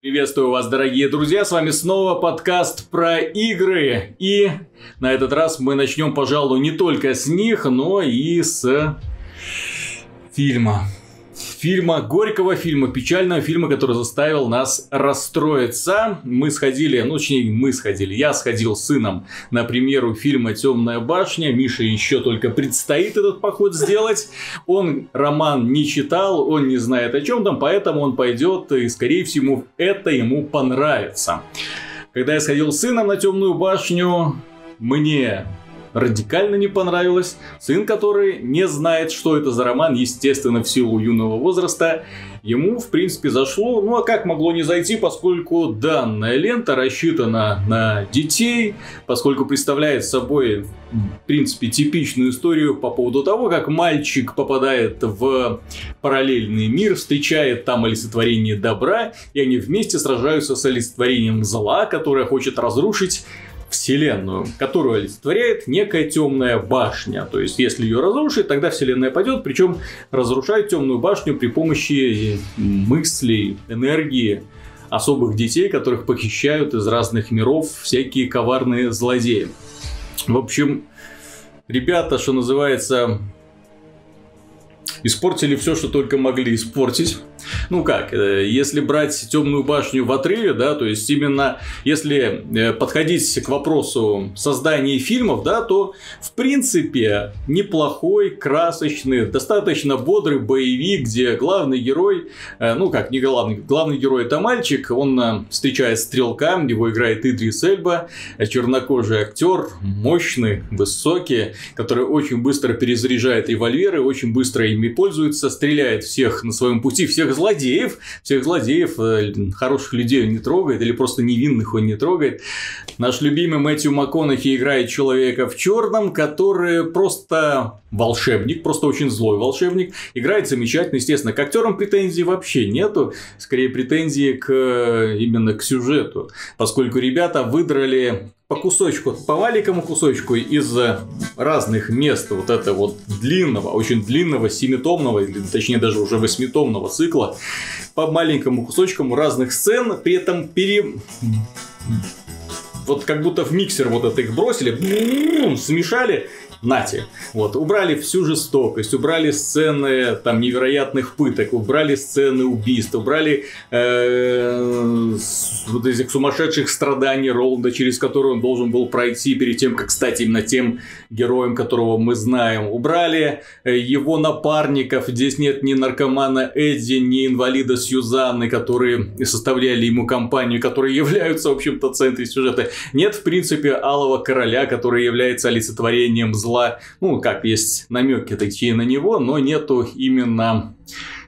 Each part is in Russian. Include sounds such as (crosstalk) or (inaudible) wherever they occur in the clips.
Приветствую вас, дорогие друзья, с вами снова подкаст про игры. И на этот раз мы начнем, пожалуй, не только с них, но и с фильма фильма, горького фильма, печального фильма, который заставил нас расстроиться. Мы сходили, ну точнее мы сходили, я сходил с сыном на премьеру фильма «Темная башня». Миша еще только предстоит этот поход сделать. Он роман не читал, он не знает о чем там, поэтому он пойдет и, скорее всего, это ему понравится. Когда я сходил с сыном на «Темную башню», мне радикально не понравилось. Сын, который не знает, что это за роман, естественно, в силу юного возраста, ему, в принципе, зашло. Ну, а как могло не зайти, поскольку данная лента рассчитана на детей, поскольку представляет собой, в принципе, типичную историю по поводу того, как мальчик попадает в параллельный мир, встречает там олицетворение добра, и они вместе сражаются с олицетворением зла, которое хочет разрушить Вселенную, которую олицетворяет некая темная башня. То есть, если ее разрушить, тогда Вселенная пойдет, причем разрушает темную башню при помощи мыслей, энергии особых детей, которых похищают из разных миров всякие коварные злодеи. В общем, ребята, что называется, испортили все, что только могли испортить. Ну как, э, если брать темную башню в отрыве, да, то есть именно если э, подходить к вопросу создания фильмов, да, то в принципе неплохой, красочный, достаточно бодрый боевик, где главный герой, э, ну как, не главный, главный герой это мальчик, он встречает стрелка, его играет Идрис Эльба, чернокожий актер, мощный, высокий, который очень быстро перезаряжает револьверы, очень быстро ими пользуется, стреляет всех на своем пути, всех злодеев, всех злодеев, э, хороших людей он не трогает, или просто невинных он не трогает. Наш любимый Мэтью МакКонахи играет человека в черном, который просто волшебник, просто очень злой волшебник. Играет замечательно, естественно. К актерам претензий вообще нету. Скорее претензии к именно к сюжету. Поскольку ребята выдрали по кусочку, по маленькому кусочку из разных мест вот этого вот длинного, очень длинного семитомного, или точнее даже уже восьмитомного цикла, по маленькому кусочкам разных сцен, при этом пере вот как будто в миксер вот это их бросили, смешали нате. Вот, убрали всю жестокость, убрали сцены там невероятных пыток, убрали сцены убийств, убрали э, вот этих сумасшедших страданий Роланда, через которые он должен был пройти перед тем, как стать именно тем героем, которого мы знаем. Убрали э, его напарников, здесь нет ни наркомана Эдди, ни инвалида Сьюзанны, которые составляли ему компанию, которые являются, в общем-то, центром сюжета. Нет, в принципе, Алого Короля, который является олицетворением зла зла. Ну, как есть намеки такие на него, но нету именно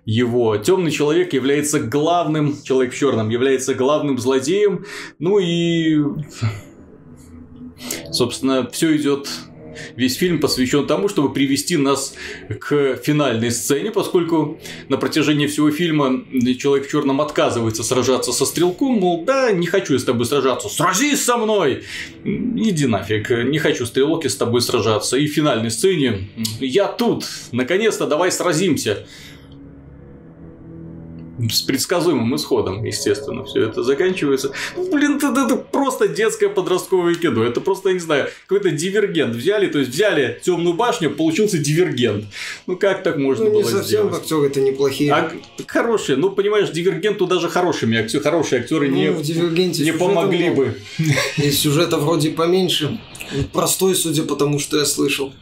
его. Темный человек является главным, человек в черном является главным злодеем. Ну и, собственно, все идет Весь фильм посвящен тому, чтобы привести нас к финальной сцене, поскольку на протяжении всего фильма человек в черном отказывается сражаться со стрелком, мол, да, не хочу я с тобой сражаться, сразись со мной! Иди нафиг, не хочу стрелок с тобой сражаться. И в финальной сцене я тут, наконец-то давай сразимся с предсказуемым исходом, естественно, все это заканчивается. Ну, блин, это, это просто детское подростковое кино. Это просто, я не знаю, какой-то дивергент взяли, то есть взяли темную башню, получился дивергент. Ну как так можно ну, было не совсем актеры это неплохие. А, хорошие, ну понимаешь, дивергенту даже хорошими актер, хорошие актеры ну, не, не помогли бы. И сюжета вроде поменьше. Простой, судя по тому, что я слышал.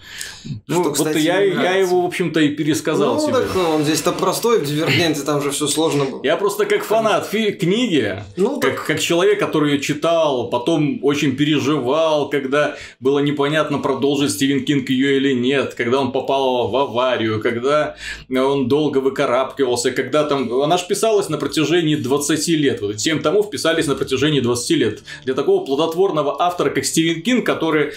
Ну, что, кстати, вот я, я его, в общем-то, и пересказал ну, себе. так он здесь-то простой, в Дивергенте там же все сложно было. Я просто как фанат фи- книги, ну, как, так... как человек, который ее читал, потом очень переживал, когда было непонятно, продолжит Стивен Кинг ее или нет, когда он попал в аварию, когда он долго выкарабкивался, когда там... Она же писалась на протяжении 20 лет. Вот 7 томов писались на протяжении 20 лет. Для такого плодотворного автора, как Стивен Кинг, который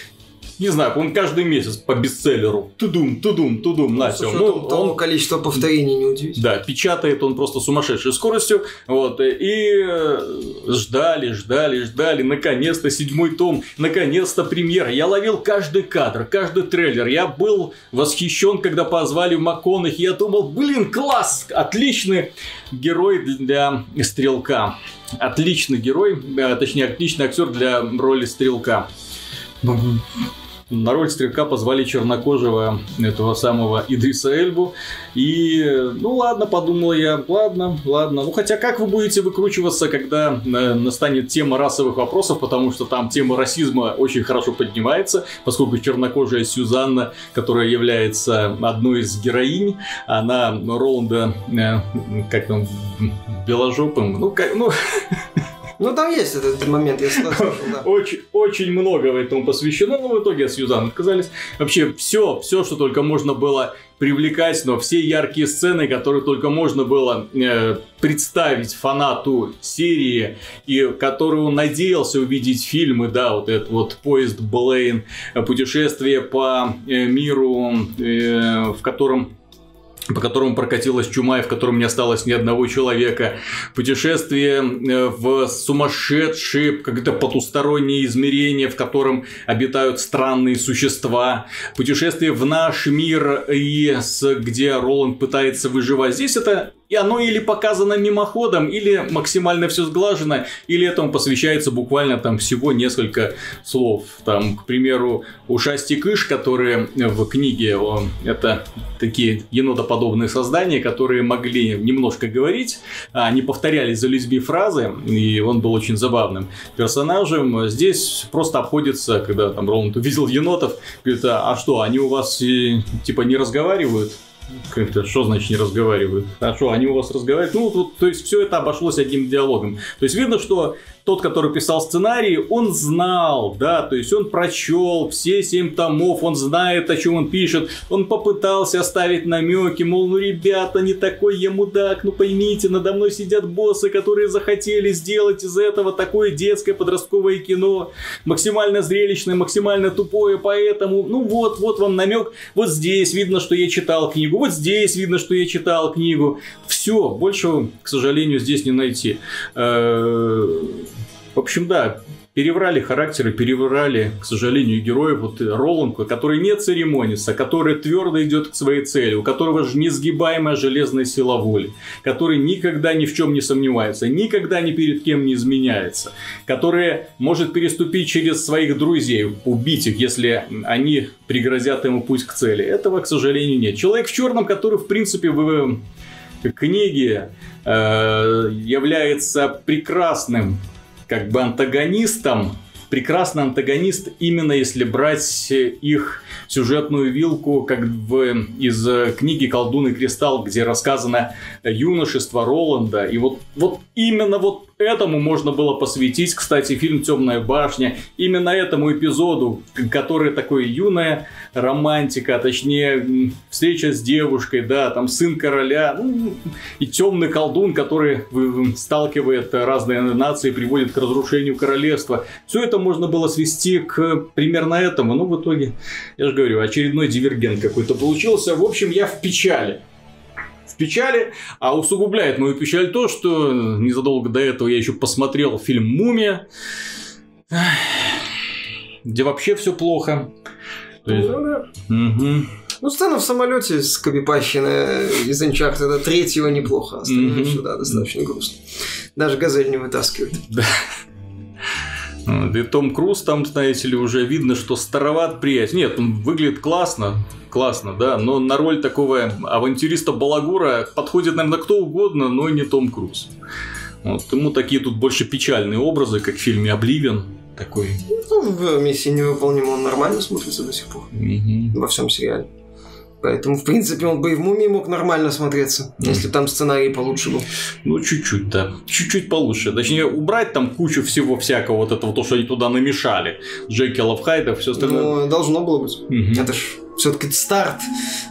не знаю, он каждый месяц по бестселлеру. Тудум, тудум, тудум, на все. Ну, он количество повторений не удивительно. Да, печатает он просто сумасшедшей скоростью. Вот, и э, ждали, ждали, ждали. Наконец-то седьмой том, наконец-то премьера. Я ловил каждый кадр, каждый трейлер. Я был восхищен, когда позвали МакКонахи. Я думал, блин, класс, отличный герой для стрелка. Отличный герой, э, точнее, отличный актер для роли стрелка. На роль стрелка позвали чернокожего этого самого Идриса Эльбу. И, ну ладно, подумал я, ладно, ладно. Ну хотя как вы будете выкручиваться, когда э, настанет тема расовых вопросов, потому что там тема расизма очень хорошо поднимается, поскольку чернокожая Сюзанна, которая является одной из героинь, она Роланда, э, как там, беложопым, ну как, ну... (laughs) Ну, там есть этот момент, я слышал, да. (laughs) Очень, очень много этому посвящено, но в итоге от Сьюзан отказались. Вообще, все, все, что только можно было привлекать, но все яркие сцены, которые только можно было э, представить фанату серии, и которую он надеялся увидеть фильмы, да, вот этот вот поезд Блейн, путешествие по э, миру, э, в котором по которому прокатилась чума и в котором не осталось ни одного человека. Путешествие э, в сумасшедшие, как-то потусторонние измерения, в котором обитают странные существа. Путешествие в наш мир, и с, где Роланд пытается выживать. Здесь это и оно или показано мимоходом, или максимально все сглажено, или этому посвящается буквально там всего несколько слов. Там, к примеру, ушасти кыш, которые в книге, это такие енотоподобные создания, которые могли немножко говорить, а они повторяли за людьми фразы, и он был очень забавным персонажем. Здесь просто обходится, когда там Роланд увидел енотов, говорит, а, а что, они у вас типа не разговаривают? Как-то, что значит не разговаривают? А что, они у вас разговаривают? Ну, вот, то есть, все это обошлось одним диалогом. То есть, видно, что тот, который писал сценарий, он знал, да, то есть он прочел все семь томов, он знает, о чем он пишет, он попытался оставить намеки, мол, ну, ребята, не такой я мудак, ну, поймите, надо мной сидят боссы, которые захотели сделать из этого такое детское подростковое кино, максимально зрелищное, максимально тупое, поэтому, ну, вот, вот вам намек, вот здесь видно, что я читал книгу, вот здесь видно, что я читал книгу, все, больше, к сожалению, здесь не найти. Э, в общем, да, переврали характеры, переврали, к сожалению, героев. Вот Роланд, который не церемонится, который твердо идет к своей цели, у которого же несгибаемая железная сила воли, который никогда ни в чем не сомневается, никогда ни перед кем не изменяется, который может переступить через своих друзей, убить их, если они пригрозят ему путь к цели. Этого, к сожалению, нет. Человек в черном, который, в принципе, в книге э, является прекрасным как бы антагонистом, прекрасный антагонист, именно если брать их сюжетную вилку, как в, из книги «Колдун и кристалл», где рассказано юношество Роланда. И вот, вот именно вот Этому можно было посвятить, кстати, фильм «Темная башня». Именно этому эпизоду, который такой юная романтика, а точнее встреча с девушкой, да, там сын короля, ну, и темный колдун, который сталкивает разные нации, приводит к разрушению королевства. Все это можно было свести к примерно этому. Ну, в итоге, я же говорю, очередной дивергент какой-то получился. В общем, я в печали печали, а усугубляет мою печаль то, что незадолго до этого я еще посмотрел фильм «Мумия», где вообще все плохо. есть... Ну, да. угу. Ну, сцена в самолете с Кабипащина из Uncharted третьего неплохо, остальное mm-hmm. сюда достаточно грустно. Даже газель не вытаскивает. Да. И Том Круз там, знаете ли, уже видно, что староват приятель. Нет, он выглядит классно, классно, да, но на роль такого авантюриста Балагура подходит, наверное, кто угодно, но не Том Круз. Вот, ему такие тут больше печальные образы, как в фильме «Обливен», такой. Ну, в «Миссии невыполнима» он нормально смотрится до сих пор. Угу. Во всем сериале. Поэтому, в принципе, он бы и в «Мумии» мог нормально смотреться, mm. если там сценарий получше был. Ну, чуть-чуть, да. Чуть-чуть получше. Точнее, убрать там кучу всего всякого, вот этого, то, что они туда намешали. Джекилов, Хайдов, все остальное. Ну, должно было быть. Mm-hmm. Это ж все-таки старт,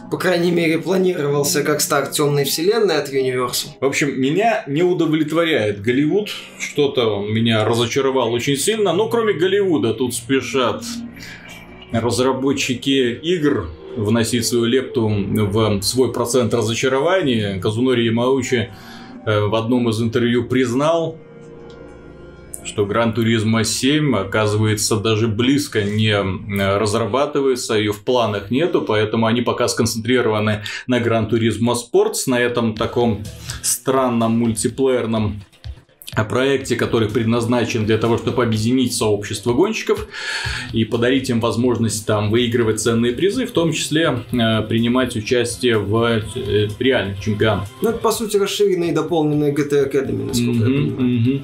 по крайней мере, планировался как старт темной вселенной от Universal. В общем, меня не удовлетворяет Голливуд. Что-то меня разочаровал очень сильно. Но кроме Голливуда тут спешат разработчики игр вносить свою лепту в свой процент разочарования. Казунори Ямаучи э, в одном из интервью признал, что Гран Туризма 7, оказывается, даже близко не разрабатывается, ее в планах нету, поэтому они пока сконцентрированы на Гран Туризма Спортс, на этом таком странном мультиплеерном о проекте, который предназначен для того, чтобы объединить сообщество гонщиков и подарить им возможность там выигрывать ценные призы, в том числе э, принимать участие в э, реальных чемпионатах. Ну, это, по сути, расширенная и дополненная GT Academy, насколько mm-hmm, я понимаю. Mm-hmm.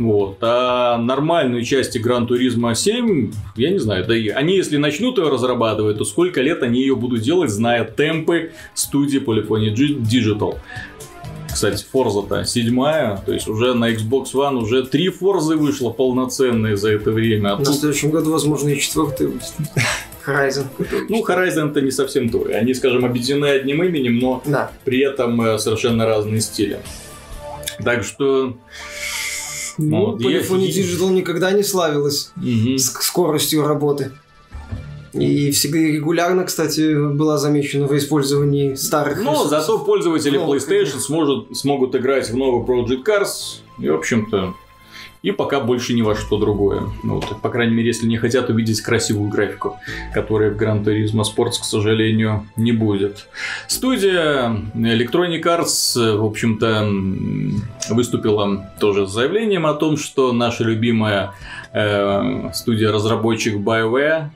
Вот. А нормальную часть Гран Туризма 7, я не знаю, да и они, если начнут ее разрабатывать, то сколько лет они ее будут делать, зная темпы студии Polyphony Digital. Кстати, Forza-то седьмая, то есть уже на Xbox One уже три Форзы вышло полноценные за это время. А на тут... следующем году, возможно, и четвертый будет. (laughs) Horizon. Ну, Horizon это не совсем то. Они, скажем, объединены одним именем, но да. при этом э, совершенно разные стили. Так что... Ну, вот, Polyphony я... Digital никогда не славилась угу. скоростью работы. И всегда регулярно, кстати, была замечена в использовании старых Но ресурсов. зато пользователи ну, PlayStation сможет, смогут играть в новый Project Cars. И, в общем-то, и пока больше ни во что другое. Ну, вот, по крайней мере, если не хотят увидеть красивую графику, которой в Gran Turismo Sports, к сожалению, не будет. Студия Electronic Arts, в общем-то, выступила тоже с заявлением о том, что наша любимая э, студия-разработчик BioWare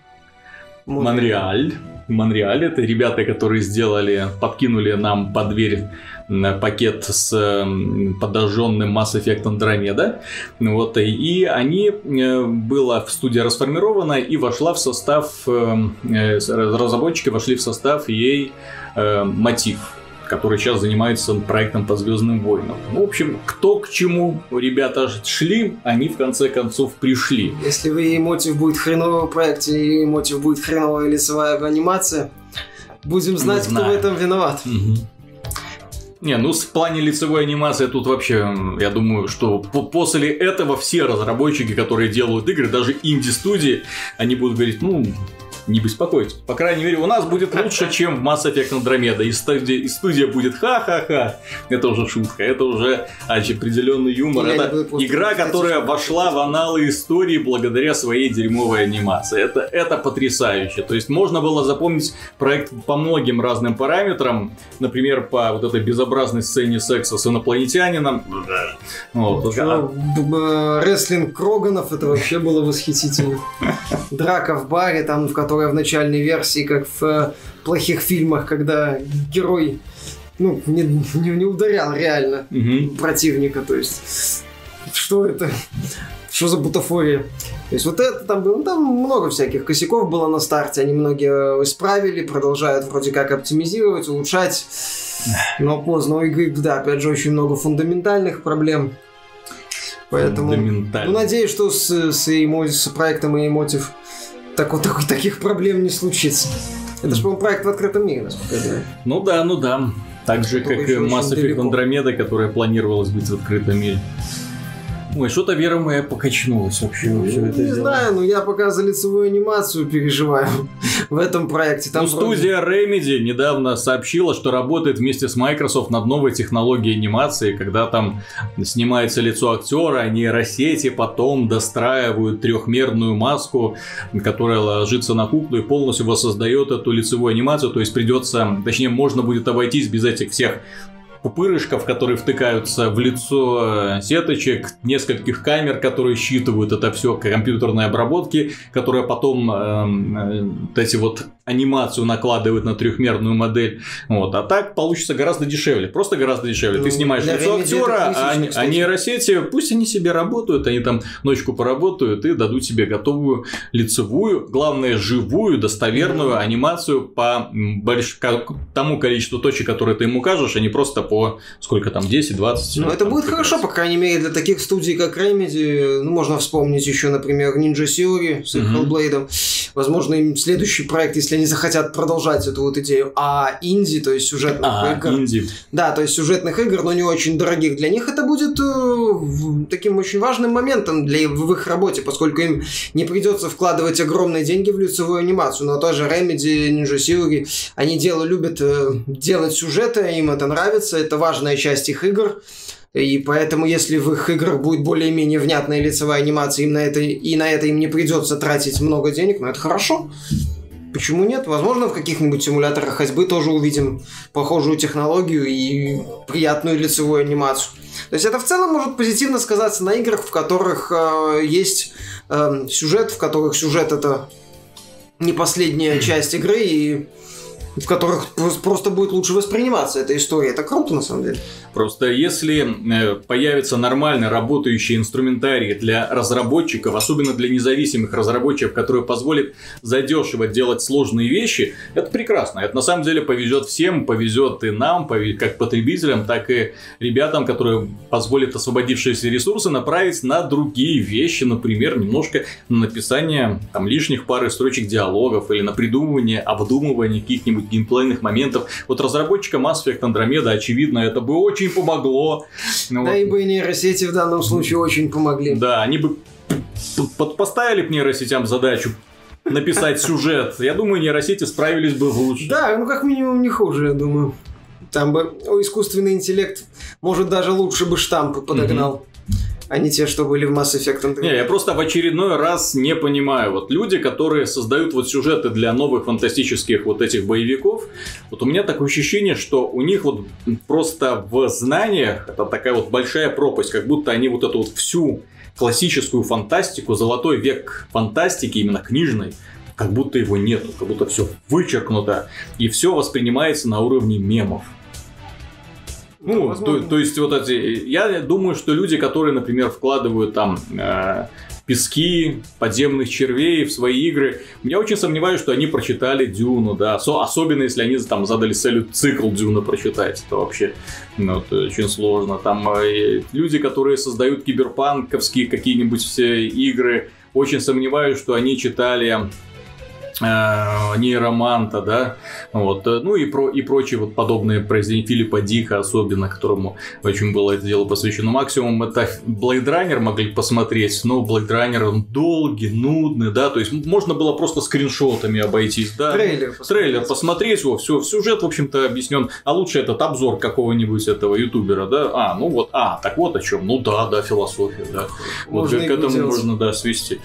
Монреаль. Монреаль это ребята, которые сделали, подкинули нам под дверь пакет с подожженным Mass Effect Andromeda. Вот, и они э, была в студии расформирована и вошла в состав, э, э, разработчики вошли в состав ей мотив который сейчас занимается проектом по Звездным войнам. В общем, кто к чему ребята шли, они в конце концов пришли. Если вы мотив будет хреновый в проекте, и мотив будет хреновая лицевая анимация, будем знать, кто в этом виноват. Угу. Не, ну в плане лицевой анимации тут вообще, я думаю, что после этого все разработчики, которые делают игры, даже инди-студии, они будут говорить, ну, не беспокойтесь. По крайней мере, у нас будет лучше, чем в Mass Effect Andromeda. И студия, и студия будет ха-ха-ха. Это уже шутка, это уже определенный юмор. это игра, которая вошла в аналы истории благодаря своей дерьмовой анимации. Это, это потрясающе. То есть можно было запомнить проект по многим разным параметрам. Например, по вот этой безобразной сцене секса с инопланетянином. Вот. А рестлинг Кроганов, это вообще было восхитительно. (laughs) Драка в баре, там, в котором которая в начальной версии, как в э, плохих фильмах, когда герой ну, не, не, не ударял реально угу. противника. То есть, что это? Что за бутафория? То есть вот это там было, ну, там много всяких косяков было на старте, они многие исправили, продолжают вроде как оптимизировать, улучшать, но поздно у игры, да, опять же, очень много фундаментальных проблем. Поэтому, ну, надеюсь, что с, с, эмо, с проектом и Emotive так вот так, таких проблем не случится. Это же, по-моему, проект в открытом мире, насколько я знаю. Ну да, ну да. Так же, как и Mass Effect Andromeda, которая планировалась быть в открытом мире. Ой, что-то вера моя покачнулась вообще. Ну, все это не дело. знаю, но я пока за лицевую анимацию переживаю (laughs) в этом проекте. Там ну, студия Remedy недавно сообщила, что работает вместе с Microsoft над новой технологией анимации, когда там снимается лицо актера, а нейросети потом достраивают трехмерную маску, которая ложится на куклу и полностью воссоздает эту лицевую анимацию. То есть придется, точнее, можно будет обойтись без этих всех пупырышков, которые втыкаются в лицо э, сеточек, нескольких камер, которые считывают это все, компьютерной обработки, которая потом э, э, эти вот анимацию накладывает на трехмерную модель. Вот. А так получится гораздо дешевле. Просто гораздо дешевле. Ну, Ты снимаешь лицо актера, а, а нейросети, пусть они себе работают, они там ночку поработают и дадут тебе готовую лицевую, главное, живую, достоверную mm-hmm. анимацию по больш... тому количеству точек, которые ты ему укажешь, а не просто по сколько там, 10-20. Ну, это будет хорошо, по крайней мере, для таких студий, как Remedy. Ну, можно вспомнить еще, например, Ninja Theory с угу. Hellblade. возможно, им следующий проект, если они захотят продолжать эту вот идею, а инди, то есть сюжетных а, игр. инди. Да, то есть сюжетных игр, но не очень дорогих для них, это будет э, таким очень важным моментом для в их работе, поскольку им не придется вкладывать огромные деньги в лицевую анимацию. Но тоже Remedy, Ninja Theory, они дело, любят э, делать сюжеты, им это нравится, это важная часть их игр. И поэтому, если в их играх будет более-менее внятная лицевая анимация, им на это, и на это им не придется тратить много денег, ну это хорошо. Почему нет? Возможно, в каких-нибудь симуляторах ходьбы тоже увидим похожую технологию и приятную лицевую анимацию. То есть это в целом может позитивно сказаться на играх, в которых э, есть э, сюжет, в которых сюжет это не последняя (clears throat) часть игры, и в которых просто будет лучше восприниматься эта история. Это круто, на самом деле. Просто если э, появится нормально работающий инструментарий для разработчиков, особенно для независимых разработчиков, которые позволят задешево делать сложные вещи, это прекрасно. Это на самом деле повезет всем, повезет и нам, как потребителям, так и ребятам, которые позволят освободившиеся ресурсы направить на другие вещи, например, немножко на написание там, лишних пары строчек диалогов или на придумывание, обдумывание каких-нибудь геймплейных моментов. Вот разработчикам Mass Effect Andromeda, очевидно, это бы очень помогло. Ну, да вот. и бы нейросети в данном случае очень помогли. Да, они бы поставили бы нейросетям задачу написать сюжет. Я думаю, нейросети справились бы лучше. Да, ну как минимум не хуже, я думаю. Там бы о, искусственный интеллект, может, даже лучше бы штампы подогнал. Угу а не те, что были в Mass Effect Andromeda. Не, я просто в очередной раз не понимаю. Вот люди, которые создают вот сюжеты для новых фантастических вот этих боевиков, вот у меня такое ощущение, что у них вот просто в знаниях это такая вот большая пропасть, как будто они вот эту вот всю классическую фантастику, золотой век фантастики, именно книжной, как будто его нету, как будто все вычеркнуто, и все воспринимается на уровне мемов. Ну, то, то есть вот эти, я думаю, что люди, которые, например, вкладывают там э, пески подземных червей в свои игры, я очень сомневаюсь, что они прочитали Дюну, да, Со, особенно если они там задали целью цикл Дюна прочитать, это вообще ну, это очень сложно. Там э, люди, которые создают киберпанковские какие-нибудь все игры, очень сомневаюсь, что они читали нейроманта, да, вот, э, ну и, про, и прочие вот подобные произведения Филиппа Дика, особенно, которому очень было это дело посвящено. Максимум это Blade Runner могли посмотреть, но Blade Runner он долгий, нудный, да, то есть можно было просто скриншотами обойтись, да. Трейлер посмотреть. Трейлер посмотреть, во, все, сюжет, в общем-то, объяснен, а лучше этот обзор какого-нибудь этого ютубера, да, а, ну вот, а, так вот о чем, ну да, да, философия, да, можно вот к этому делать. можно, да, свести.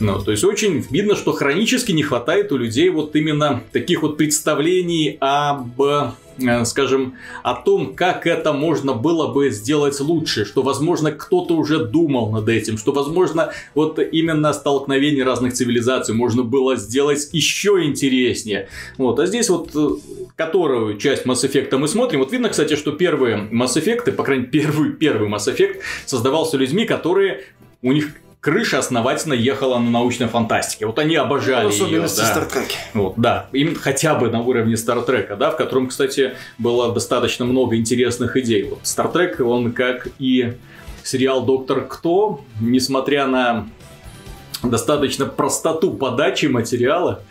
Ну, то есть очень видно, что хронически не хватает у людей вот именно таких вот представлений об э, скажем, о том, как это можно было бы сделать лучше, что, возможно, кто-то уже думал над этим, что, возможно, вот именно столкновение разных цивилизаций можно было сделать еще интереснее. Вот, а здесь вот э, которую часть Mass Effect мы смотрим, вот видно, кстати, что первые Mass Effect, по крайней мере, первый, первый Mass Effect создавался людьми, которые у них крыша основательно ехала на научной фантастике. Вот они обожали ну, ее. Да. Стартреки. Вот, да, им хотя бы на уровне Стартрека, да, в котором, кстати, было достаточно много интересных идей. Вот Стартрек, он как и сериал Доктор Кто, несмотря на достаточно простоту подачи материала,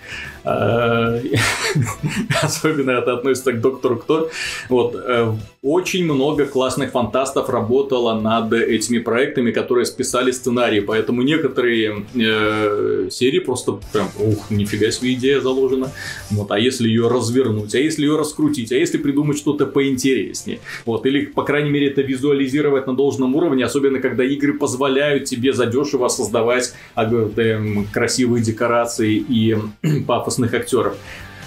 (laughs) особенно это относится к Доктору Кто. Вот, э, очень много классных фантастов работало над этими проектами, которые списали сценарии, поэтому некоторые э, серии просто прям, ух, нифига себе идея заложена. Вот, а если ее развернуть, а если ее раскрутить, а если придумать что-то поинтереснее, вот, или, по крайней мере, это визуализировать на должном уровне, особенно когда игры позволяют тебе задешево создавать красивые декорации и (clears throat) пафос пафосных актеров.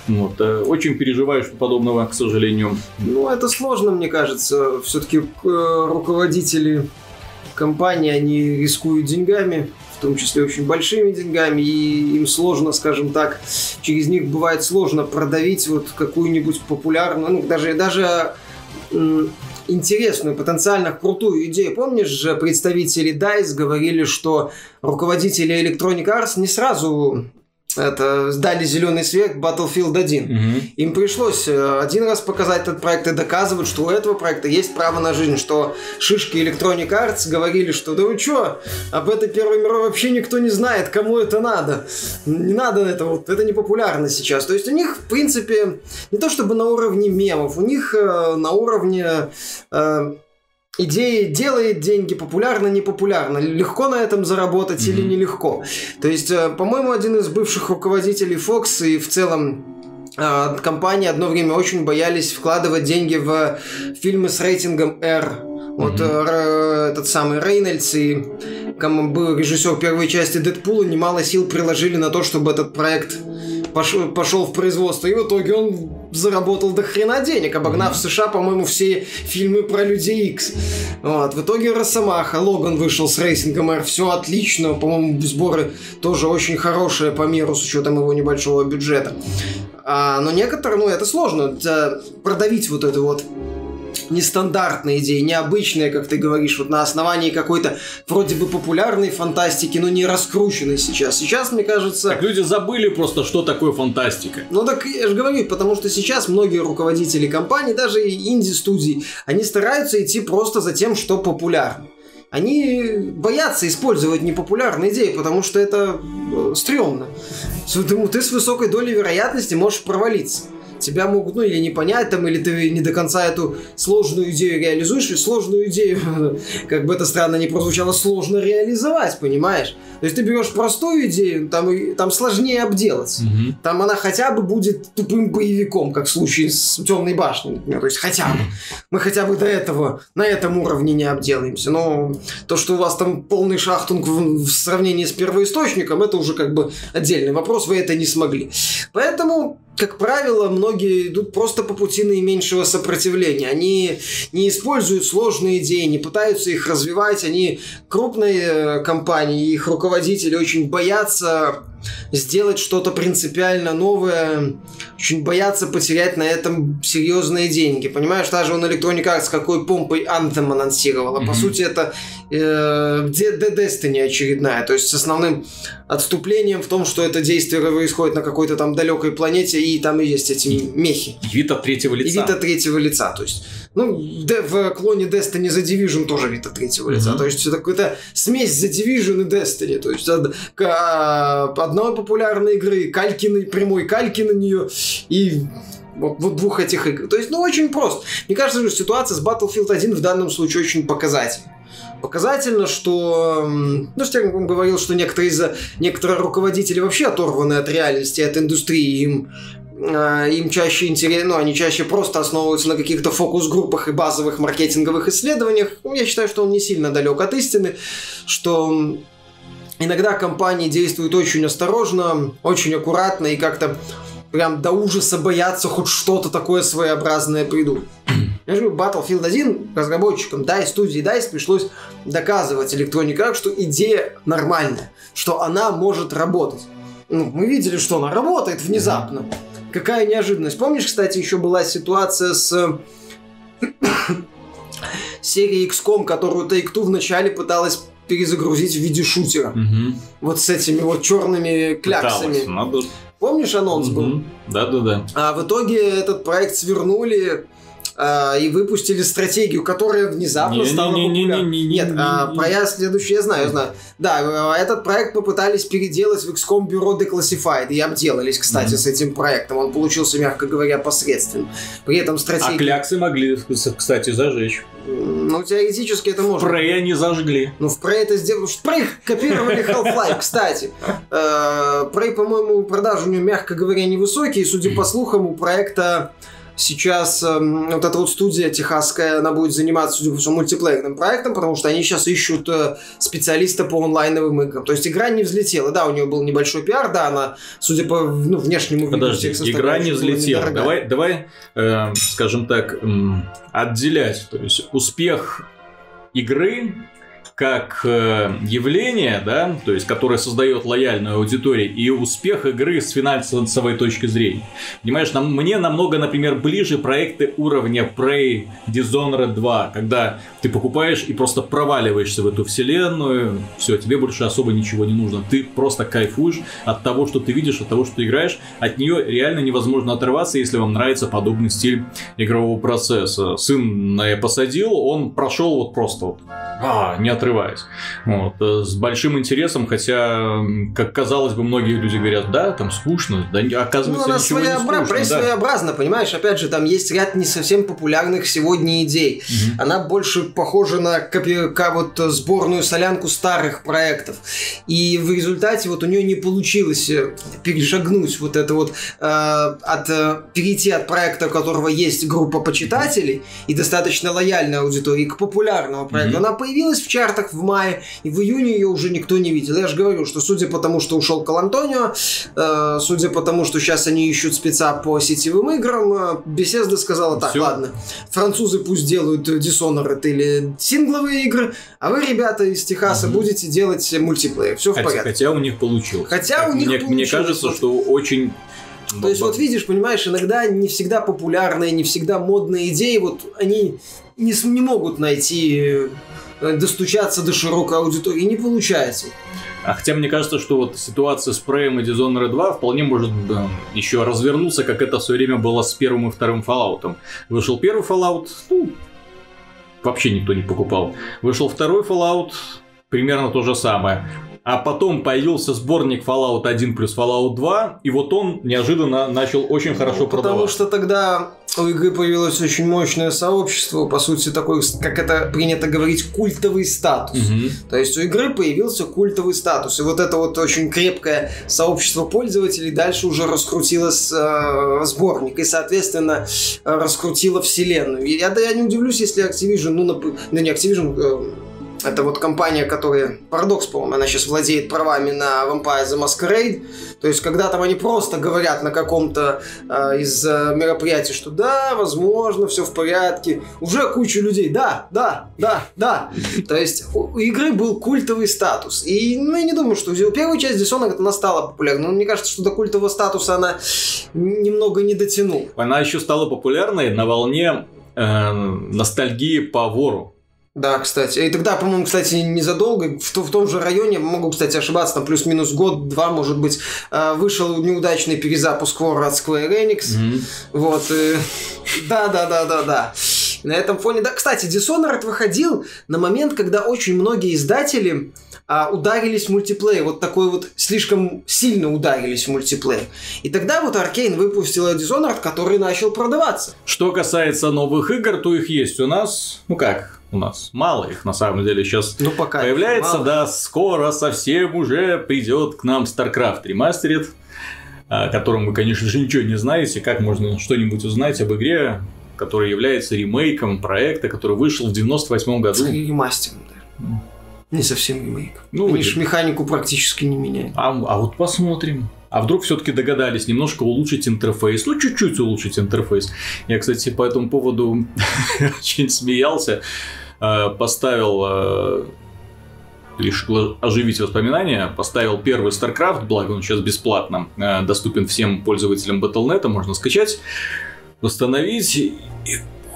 Вот. Э, очень переживаю, что подобного, к сожалению. Ну, это сложно, мне кажется. Все-таки э, руководители компании, они рискуют деньгами, в том числе очень большими деньгами, и им сложно, скажем так, через них бывает сложно продавить вот какую-нибудь популярную, ну, даже, даже интересную, потенциально крутую идею. Помнишь же, представители DICE говорили, что руководители Electronic Arts не сразу это дали зеленый свет Battlefield 1. Мгм. Им пришлось э, один раз показать этот проект и доказывать, что у этого проекта есть право на жизнь, что шишки Electronic Arts говорили, что да вы чё, об этой Первой мировой вообще никто не знает, кому это надо. Не надо это, вот, это не популярно сейчас. То есть у них, в принципе, не то чтобы на уровне мемов, у них э, на уровне э, идеи делает деньги, популярно, непопулярно, легко на этом заработать или Мгм. нелегко. То есть, э, по-моему, один из бывших руководителей Fox и в целом э, компании одно время очень боялись вкладывать деньги в фильмы с рейтингом R. Вот Р- этот самый Рейнольдс и кому был режиссер первой части Дэдпула, немало сил приложили на то, чтобы этот проект пошел, пошел в производство. И в итоге он заработал до хрена денег, обогнав в США, по-моему, все фильмы про Людей Икс. Вот. В итоге Росомаха, Логан вышел с рейтингом R, все отлично, по-моему, сборы тоже очень хорошие по миру с учетом его небольшого бюджета. А, но некоторые, ну это сложно, это продавить вот эту вот нестандартные идеи, необычные, как ты говоришь, вот на основании какой-то вроде бы популярной фантастики, но не раскрученной сейчас. Сейчас, мне кажется... Так люди забыли просто, что такое фантастика. Ну так я же говорю, потому что сейчас многие руководители компаний, даже и инди-студий, они стараются идти просто за тем, что популярно. Они боятся использовать непопулярные идеи, потому что это э, стрёмно. Ты с высокой долей вероятности можешь провалиться. Тебя могут, ну, или не понять, там, или ты не до конца эту сложную идею реализуешь, и сложную идею, (laughs) как бы это странно не прозвучало, сложно реализовать, понимаешь? То есть ты берешь простую идею, там, и- там сложнее обделаться. Мгм. Там она хотя бы будет тупым боевиком, как в случае с Темной башней, например. То есть хотя бы. Мы хотя бы до этого, на этом уровне не обделаемся. Но то, что у вас там полный шахтунг в, в сравнении с первоисточником, это уже как бы отдельный вопрос, вы это не смогли. Поэтому, как правило, многие идут просто по пути наименьшего сопротивления. Они не используют сложные идеи, не пытаются их развивать. Они крупные э, компании, их руководители очень боятся сделать что-то принципиально новое, очень боятся потерять на этом серьезные деньги. Понимаешь, даже он Electronic Arts с какой помпой Anthem анонсировала. По Мгм. сути, это э, Dead Destiny очередная. То есть с основным отступлением в том, что это действие происходит на какой-то там далекой планете, и там и есть эти мехи. Вид от третьего И лица. вид от третьего лица. То есть, ну, в клоне Destiny The Division тоже вид от третьего лица. Мгм. То есть, это какая-то смесь The Division и Destiny. То есть, од- к- одной популярной игры, кальки на, прямой кальки на нее и вот, вот двух этих игр. То есть, ну, очень просто. Мне кажется, что ситуация с Battlefield 1 в данном случае очень показательна. Показательно, что... Ну, Стерн говорил, что некоторые, из некоторые руководители вообще оторваны от реальности, от индустрии. Им им чаще интересно, ну, они чаще просто основываются на каких-то фокус-группах и базовых маркетинговых исследованиях. Ну, Я считаю, что он не сильно далек от истины, что иногда компании действуют очень осторожно, очень аккуратно и как-то прям до ужаса боятся хоть что-то такое своеобразное придумать. Я же говорю, Battlefield 1 разработчикам DICE, студии DICE пришлось доказывать Electronic Arts, что идея нормальная, что она может работать. Ну, мы видели, что она работает внезапно. Какая неожиданность. Помнишь, кстати, еще была ситуация с (coughs) серией XCOM, которую Take-Two вначале пыталась перезагрузить в виде шутера. Мгм. Вот с этими вот черными кляксами. Пыталась, надо- Помнишь, анонс был? Мгм. Да-да-да. А в итоге этот проект свернули а, и выпустили стратегию, которая внезапно Не- стала не- не- не- популярной. не- не- Нет, не- а, про я следующий я знаю, я знаю. Да, а, этот проект попытались переделать в XCOM бюро Declassified, и обделались, кстати, Мгм. с этим проектом. Он получился, мягко говоря, посредственным. При этом А стратегия... кляксы могли, кстати, зажечь. Ну, теоретически это можно. Прей они зажгли. Ну, в Prey это сделали... В Prey копировали Half-Life, (laughs) кстати. Э, Prey, по-моему, продажи у него, мягко говоря, невысокие. Судя по (clears throat) слухам, у проекта сейчас эм, вот эта вот студия техасская, она будет заниматься, судя по всему, мультиплеерным проектом, потому что они сейчас ищут э, специалиста по онлайновым играм. То есть игра не взлетела. Да, у нее был небольшой пиар, да, она, судя по ну, внешнему виду Подожди, игра не взлетела. Давай, давай, э, скажем так, м, отделять. То есть успех игры как э, явление, да, то есть, которое создает лояльную аудиторию, и успех игры с финансовой точки зрения. Понимаешь, нам, мне намного, например, ближе проекты уровня Prey, Dishonored 2, когда ты покупаешь и просто проваливаешься в эту вселенную, все, тебе больше особо ничего не нужно. Ты просто кайфуешь от того, что ты видишь, от того, что ты играешь. От нее реально невозможно отрываться, если вам нравится подобный стиль игрового процесса. Сын я посадил, он прошел вот просто вот, а, не отрываясь. Вот, э, с большим интересом, хотя, как казалось бы, многие люди говорят, да, там скучно, да, оказывается, ну, она ничего своеобра... не скучно. Да. своеобразно, понимаешь? Опять же, там есть ряд не совсем популярных сегодня идей. Мгм. Она больше похожа на копи... вот сборную солянку старых проектов. И в результате вот у нее не получилось э, перешагнуть вот это вот э, от э, перейти от проекта, у которого есть группа почитателей и достаточно лояльная аудитория, к популярному проекту. Мгм. Она появилась в чартах в мае, и в июне ее уже никто не видел. Я же говорю, что судя по тому, что ушел Калантонио, э, судя по тому, что сейчас они ищут спеца по сетевым играм, э, Bethesda сказала, так, Всё. ладно, французы пусть делают э, Dishonored или сингловые игры, а вы, ребята из Техаса, Мгм. будете делать мультиплеер. Все в порядке. хотя у них получилось. Хотя у них мне, мне получилось, кажется, вот. что очень... То есть, вот видишь, понимаешь, иногда не всегда популярные, не всегда модные идеи, вот они не, не могут найти, э, достучаться до широкой аудитории, не получается. А хотя мне кажется, что вот ситуация с Prey и Dishonored 2 вполне может да, еще развернуться, как это все время было с первым и вторым Fallout. Вышел первый Fallout, ну, вообще никто не покупал. Вышел второй Fallout, примерно то же самое. А потом появился сборник Fallout 1 плюс Fallout 2, и вот он неожиданно начал очень хорошо Ну, Потому продаваться. что тогда у игры появилось очень мощное сообщество, по сути, такой, как это принято говорить, культовый статус. Мгм. То есть у игры появился культовый статус. И вот это вот очень крепкое сообщество пользователей дальше уже раскрутило с, э, сборник и, соответственно, раскрутило вселенную. Я, да, я не удивлюсь, если Activision, ну, нап- да не Activision, э, это вот компания, которая, Paradox, по-моему, она сейчас владеет правами на Vampire the Masquerade. То есть, когда там они просто говорят на каком-то э, из э, мероприятий, что да, возможно, все в порядке. Уже куча людей, да, да, да, да. То есть у игры был культовый статус. И ну, я не думаю, что первая часть Dishonored она стала популярной. Но мне кажется, что до культового статуса она немного не дотянула. Она еще стала популярной на волне э, ностальгии по вору. Да, кстати. И тогда, по-моему, кстати, незадолго, в, в том же районе, могу, кстати, ошибаться, там плюс-минус год-два, может быть, э, вышел неудачный перезапуск War от Square Enix. Мгм. Вот. э, Да, да, да, да, да. На этом фоне, да, кстати, Dishonored выходил на момент, когда очень многие издатели а, ударились в мультиплеер, вот такой вот слишком сильно ударились в мультиплеер. И тогда вот Arkane выпустила Dishonored, который начал продаваться. Что касается новых игр, то их есть у нас. Ну как, у нас мало их на самом деле сейчас. Ну, пока. Появляется, да, скоро совсем уже придет к нам StarCraft Remastered, о котором вы, конечно же, ничего не знаете. Как можно что-нибудь узнать об игре, которая является ремейком проекта, который вышел в 98 году. Ремастером, да. Не совсем ремейк. Ну, Они механику практически не меняют. А, а вот посмотрим. А вдруг все-таки догадались немножко улучшить интерфейс? Ну, чуть-чуть улучшить интерфейс. Я, кстати, по этому поводу (laughs) очень смеялся. Э, Поставил э, решил оживить воспоминания, поставил первый StarCraft, благо он сейчас бесплатно э, доступен всем пользователям Battle.net, можно скачать, установить, и,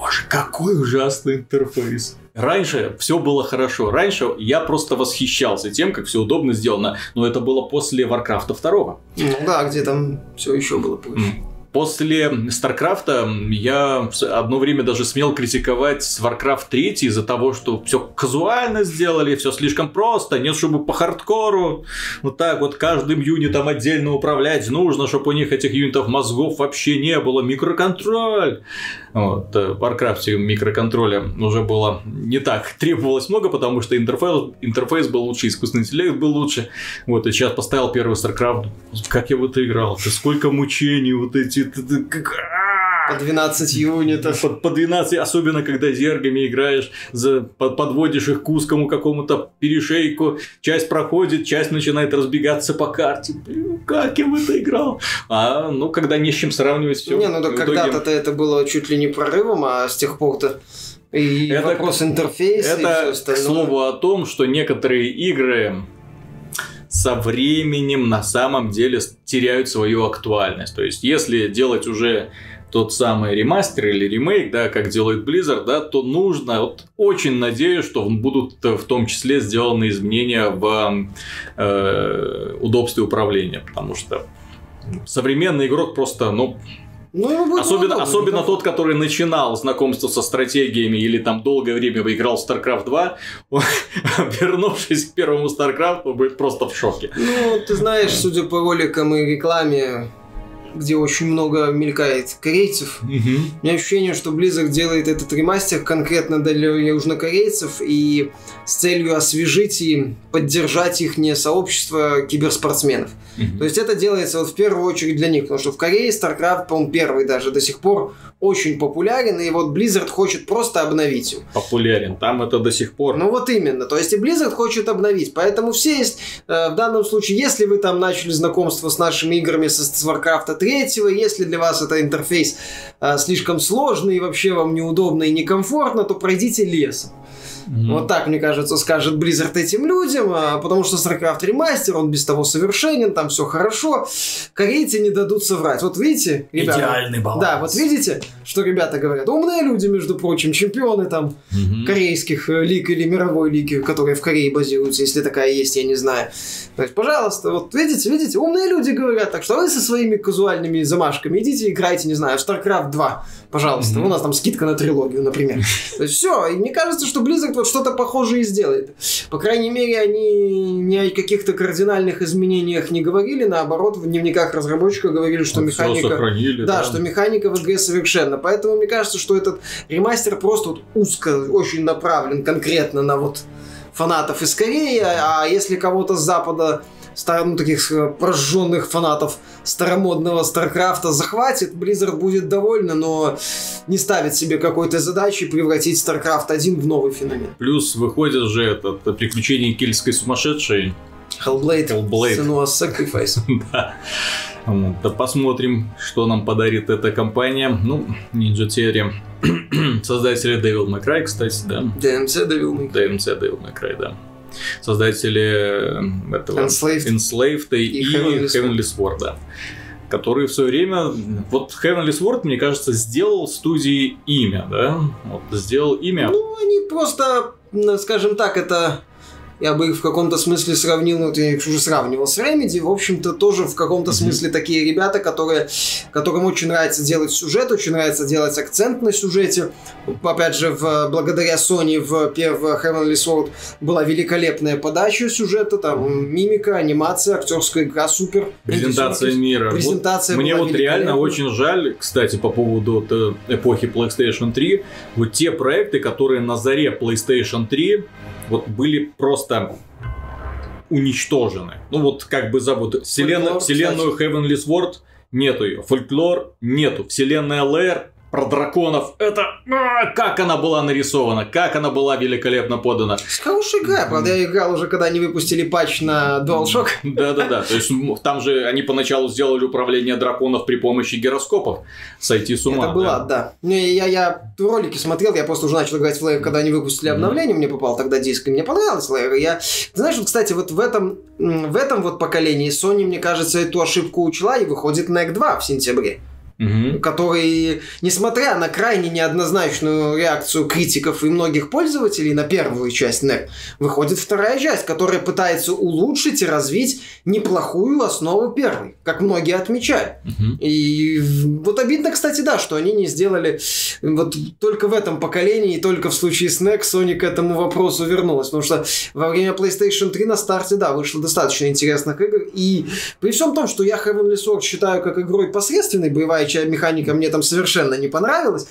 боже, какой ужасный интерфейс. Раньше все было хорошо. Раньше я просто восхищался тем, как все удобно сделано. Но это было после Warcraft 2. Ну да, где там все еще было. М. После Старкрафта я одно время даже смел критиковать Warcraft 3 из-за того, что все казуально сделали, все слишком просто, нет, чтобы по хардкору. Вот так вот каждым юнитом отдельно управлять нужно, чтобы у них этих юнитов мозгов вообще не было. Микроконтроль. Вот, э, в Warcraft микроконтроля уже было не так (laughs) требовалось много, потому что интерфейс, интерфейс был лучше, искусственный интеллект был лучше. Вот, и сейчас поставил первый StarCraft. Как я в это играл? Это сколько мучений, вот эти... т- т- как- По 12 юнитов. по, по 12, особенно когда зергами играешь, за, под- подводишь их к узкому какому-то перешейку, часть проходит, часть начинает разбегаться по карте. Блин, как я в это играл? А, ну, когда не с чем сравнивать все. Не, ну да когда-то это было чуть ли не прорывом, а с тех пор-то И это, вопрос интерфейса это, и все к слову о том, что некоторые игры со временем на самом деле теряют свою актуальность. То есть, если делать уже тот самый ремастер или ремейк, да, как делает Blizzard, да, то нужно, вот очень надеюсь, что будут в том числе сделаны изменения в э, удобстве управления, потому что современный игрок просто, ну, ну, особенно, особенно тот, который начинал знакомство со стратегиями или там долгое время играл в StarCraft 2, (laughs) вернувшись к первому StarCraft, будет просто в шоке. Ну, ты знаешь, судя по роликам и рекламе, где очень много мелькает корейцев. Угу. У меня ощущение, что Blizzard делает этот ремастер конкретно для южнокорейцев и с целью освежить и поддержать их не сообщество киберспортсменов. Угу. То есть это делается вот в первую очередь для них, потому что в Корее StarCraft, по-моему, первый даже до сих пор очень популярен, и вот Blizzard хочет просто обновить его. Популярен, там это до сих пор. Ну вот именно, то есть и Blizzard хочет обновить, поэтому все есть, э, в данном случае, если вы там начали знакомство с нашими играми со с Warcraft 3, если для вас это интерфейс э, слишком сложный и вообще вам неудобно и некомфортно, то пройдите лесом. Mm-hmm. Вот так, мне кажется, скажет Blizzard этим людям, а, потому что StarCraft ремастер, он без того совершенен, там все хорошо. Корейцы не дадут соврать. Вот видите, ребята? Идеальный баланс. Да, вот видите, что ребята говорят. Умные люди, между прочим, чемпионы там mm-hmm. корейских э, лиг или мировой лиги, которые в Корее базируются, если такая есть, я не знаю. То есть, пожалуйста, вот видите, видите, умные люди говорят, так что вы со своими казуальными замашками идите играйте, не знаю, в StarCraft 2 пожалуйста, mm-hmm. у нас там скидка на трилогию, например. То есть все, и мне кажется, что Blizzard что-то похожее и сделает. По крайней мере, они ни о каких-то кардинальных изменениях не говорили, наоборот, в дневниках разработчика говорили, что механика... Сохранили, да, да, что механика в игре совершенна. Поэтому мне кажется, что этот ремастер просто вот узко, очень направлен конкретно на вот фанатов из Кореи, а если кого-то с Запада ну, таких э, прожженных фанатов старомодного Старкрафта захватит, Blizzard будет довольна, но не ставит себе какой-то задачи превратить Starcraft 1 в новый феномен. Плюс выходит же этот приключение кельтской сумасшедшей. Hellblade. Hellblade. Senua's Sacrifice. (laughs) да. да посмотрим, что нам подарит эта компания. Ну, Ninja Theory. (clears throat) Создатели Devil May Cry, кстати, да. DMC Devil May Cry. DMC Devil May Cry, да создатели этого Enslaved, Enslaved и, и Heavenly, Heavenly Sword, да который в свое время, вот Heavenly Sword, мне кажется, сделал студии имя, да? Вот, сделал имя. Ну, они просто, скажем так, это я бы их в каком-то смысле сравнил, ну, я их уже сравнивал с Remedy, в общем-то, тоже в каком-то смысле такие ребята, которые, которым очень нравится делать сюжет, очень нравится делать акцент на сюжете. Опять же, в, благодаря Sony в, в Heavenly Sword была великолепная подача сюжета, там мимика, анимация, актерская игра супер. Презентация мира. Презентация вот Мне вот реально очень жаль, кстати, по поводу э, эпохи PlayStation 3, вот те проекты, которые на заре PlayStation 3 вот были просто уничтожены. Ну вот как бы зовут вселенную, вселенную Heavenly Sword нету ее, фольклор нету, вселенная Lair про драконов. Это а, как она была нарисована, как она была великолепно подана. Хорошая игра, правда, я играл уже, когда они выпустили патч на DualShock. Да-да-да, то есть там же они поначалу сделали управление драконов при помощи гироскопов. Сойти с ума. Это была, да. Не, я, я ролики смотрел, я просто уже начал играть в Layer, когда они выпустили обновление, мне попал тогда диск, и мне понравилось Layer. Я, знаешь, вот, кстати, вот в этом, в этом вот поколении Sony, мне кажется, эту ошибку учла, и выходит NEC 2 в сентябре угу. который, несмотря на крайне неоднозначную реакцию критиков и многих пользователей на первую часть NEC, выходит вторая часть, которая пытается улучшить и развить неплохую основу первой, как многие отмечают. Угу. И вот обидно, кстати, да, что они не сделали вот только в этом поколении, и только в случае с NEC Sony к этому вопросу вернулась, потому что во время PlayStation 3 на старте, да, вышло достаточно интересных игр, и при всем том, что я Heavenly Sword считаю как игрой посредственной, боевая механика мне там совершенно не понравилась.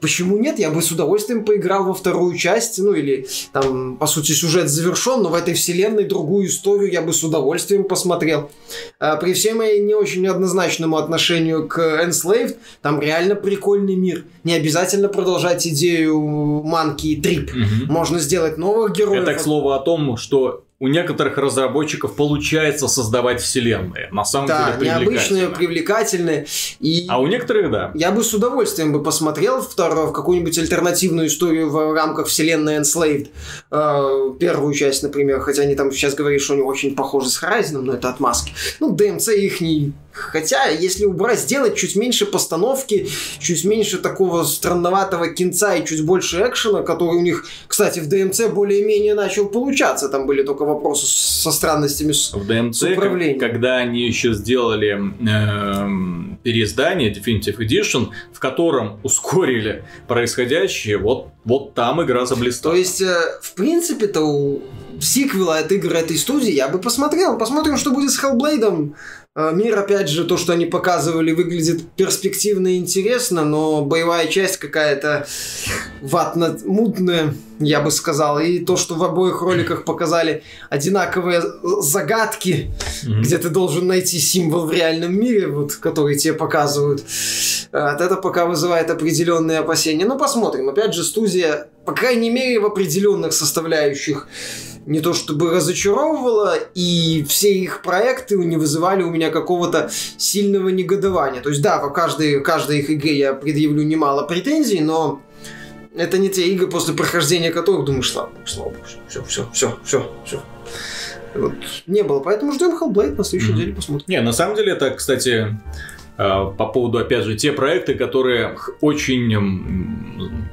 Почему нет? Я бы с удовольствием поиграл во вторую часть, ну или там, по сути, сюжет завершен, но в этой вселенной другую историю я бы с удовольствием посмотрел. А, при всем моей не очень однозначному отношению к Enslaved, там реально прикольный мир. Не обязательно продолжать идею манки и трип. Угу. Можно сделать новых героев. Это, к слову, о том, что у некоторых разработчиков получается создавать вселенные. На самом да, деле необычные, привлекательные. И а у некоторых, да. Я бы с удовольствием бы посмотрел вторую, в какую-нибудь альтернативную историю в рамках вселенной Enslaved. Э, первую часть, например, хотя они там сейчас говорят, что они очень похожи с Horizon, но это отмазки. Ну, DMC их не Хотя, если убрать, сделать чуть меньше постановки, чуть меньше такого странноватого кинца и чуть больше экшена, который у них, кстати, в ДМЦ более-менее начал получаться. Там были только вопросы со странностями с, в ДМЦ, управлением. когда они еще сделали э, переиздание Definitive Edition, в котором ускорили происходящее, вот, вот там игра заблистала. То есть, э, в принципе-то, у сиквела от игры этой студии я бы посмотрел. Посмотрим, что будет с Hellblade мир, опять же, то, что они показывали, выглядит перспективно и интересно, но боевая часть какая-то ватно-мутная, я бы сказал. И то, что в обоих роликах показали одинаковые загадки, mm-hmm. где ты должен найти символ в реальном мире, вот, который тебе показывают. Вот это пока вызывает определенные опасения. Но посмотрим. Опять же, студия, по крайней мере, в определенных составляющих не то чтобы разочаровывало, и все их проекты не вызывали у меня какого-то сильного негодования. То есть, да, по каждой, каждой их игре я предъявлю немало претензий, но это не те игры, после прохождения которых думаешь, слава богу, слава богу, все, все, все, все, все. Вот, не было, поэтому ждем Hellblade на следующей mm-hmm. неделе посмотрим. Не, на самом деле это, кстати, э, по поводу, опять же, те проекты, которые очень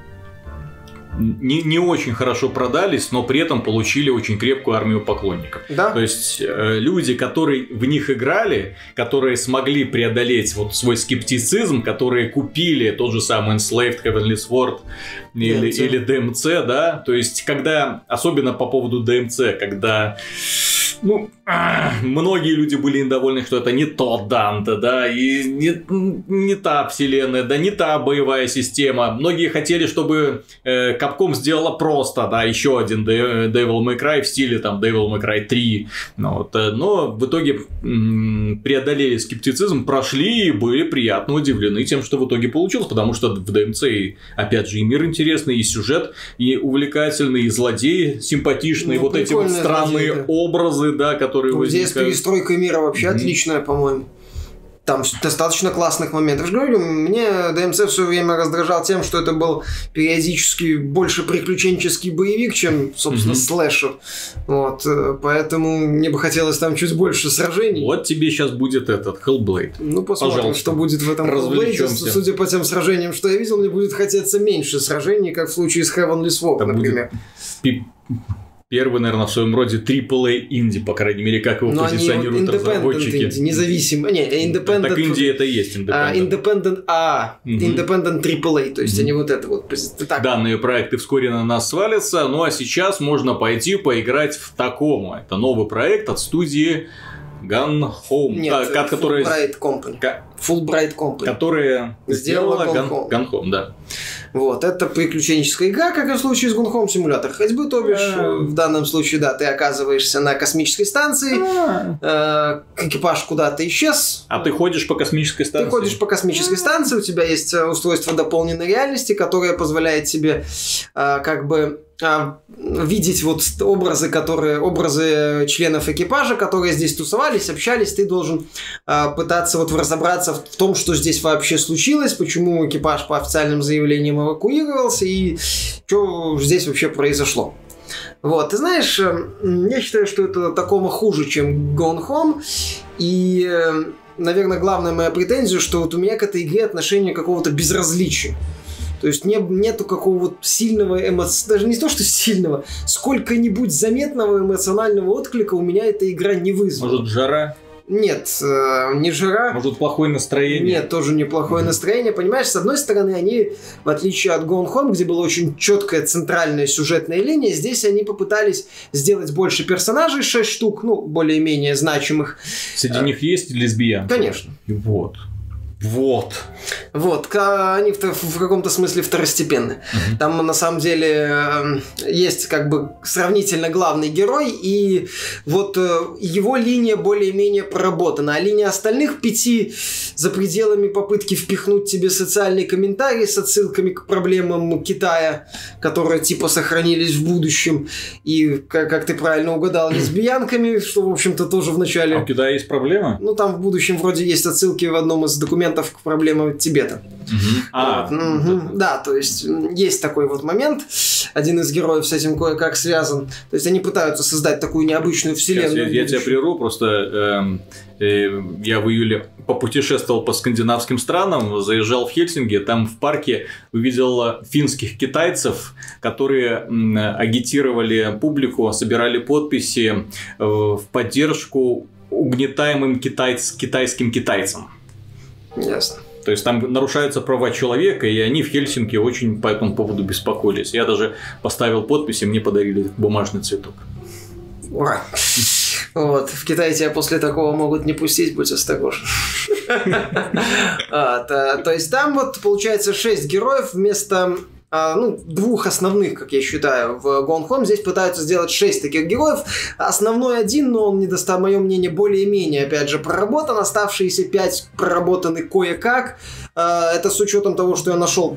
не, не очень хорошо продались, но при этом получили очень крепкую армию поклонников. Да. То есть э, люди, которые в них играли, которые смогли преодолеть вот свой скептицизм, которые купили тот же самый Enslaved Heavenly Sword или, DMC. или DMC, да, то есть когда, особенно по поводу DMC, когда ну, многие люди были недовольны, что это не тот Данте, да, и не, не та вселенная, да, не та боевая система. Многие хотели, чтобы э, Capcom сделала просто, да, еще один Devil May Cry в стиле там Devil May Cry 3. Ну, вот, э, но в итоге м- преодолели скептицизм, прошли и были приятно удивлены тем, что в итоге получилось, потому что в DMC, опять же, и мир интересный, и сюжет, и увлекательный, и злодеи симпатичные, ну, вот эти вот странные злодеи, да. образы, да, которые ну, Здесь перестройка мира вообще mm-hmm. отличная, по-моему. Там достаточно классных моментов. Я же говорю, мне ДМЦ все время раздражал тем, что это был периодически больше приключенческий боевик, чем, собственно, mm-hmm. слэшер. Вот, э, поэтому мне бы хотелось там чуть больше сражений. Вот тебе сейчас будет этот Hellblade. Ну, посмотрим, Пожалуйста. что будет в этом Hellblade. Судя по тем сражениям, что я видел, мне будет хотеться меньше сражений, как в случае с Heavenly Sword, Там например. Будет первый, наверное, в своем роде AAA инди, по крайней мере, как его Но позиционируют они разработчики. Инди, независимо. Не, independent... Так инди это и есть independent. А, independent А, угу. independent AAA, то есть угу. они вот это вот. Так. Данные проекты вскоре на нас свалятся, ну а сейчас можно пойти поиграть в такому. Это новый проект от студии Gun Home. Нет, а, которая... Fulbright Company. Fulbright Company. Которая сделала, сделала Home, да. Вот, это приключенческая игра, как и в случае с Home симулятор ходьбы, то бишь, в данном случае, да, ты оказываешься на космической станции, э, экипаж куда-то исчез. А ты ходишь по космической станции? Ты ходишь по космической станции, у тебя есть э, устройство дополненной реальности, которое позволяет тебе э, как бы видеть вот образы, которые, образы членов экипажа, которые здесь тусовались, общались, ты должен а, пытаться вот разобраться в, в том, что здесь вообще случилось, почему экипаж по официальным заявлениям эвакуировался и что здесь вообще произошло. Вот, ты знаешь, э, я считаю, что это такого хуже, чем Gone Home, и, э, наверное, главная моя претензия, что вот у меня к этой игре отношение какого-то безразличия. То есть не, нету какого-то сильного эмоционального, даже не то, что сильного, сколько-нибудь заметного эмоционального отклика у меня эта игра не вызвала. Может, жара? Нет, э, не жара. Может, плохое настроение? Нет, тоже неплохое mm-hmm. настроение. Понимаешь, с одной стороны, они, в отличие от Gone Home, где была очень четкая центральная сюжетная линия, здесь они попытались сделать больше персонажей, 6 штук, ну, более-менее значимых. Среди них есть лесбиянки? Конечно. Вот. Вот. Вот, они в, в каком-то смысле второстепенны. Угу. Там на самом деле эм, есть как бы сравнительно главный герой, и вот э, его линия более-менее проработана. А линия остальных пяти за пределами попытки впихнуть тебе социальные комментарии с отсылками к проблемам Китая, которые типа сохранились в будущем, и, как, как ты правильно угадал, (clears throat) лесбиянками, что, в общем-то, тоже в начале... А у Китая есть проблема? Ну, там в будущем вроде есть отсылки в одном из документов к проблемам Тибета. Угу. А, угу. Да, то есть есть такой вот момент. Один из героев с этим кое-как связан. То есть они пытаются создать такую необычную вселенную. Сейчас я, я тебя прерву, просто эм, э, я в июле попутешествовал по скандинавским странам, заезжал в Хельсинки, там в парке увидел финских китайцев, которые агитировали публику, собирали подписи э, в поддержку угнетаемым китайц, китайским китайцам. Ясно. То есть там нарушаются права человека, и они в Хельсинки очень по этому поводу беспокоились. Я даже поставил подпись, и мне подарили бумажный цветок. Ура! Вот, в Китае тебя после такого могут не пустить, будь осторожен. (laughs) А, то есть там вот получается шесть героев вместо ну, двух основных, как я считаю, в Gone Home. Здесь пытаются сделать шесть таких героев. Основной один, но он, недоста... мое мнение, более-менее, опять же, проработан. Оставшиеся пять проработаны кое-как. А, это с учетом того, что я нашел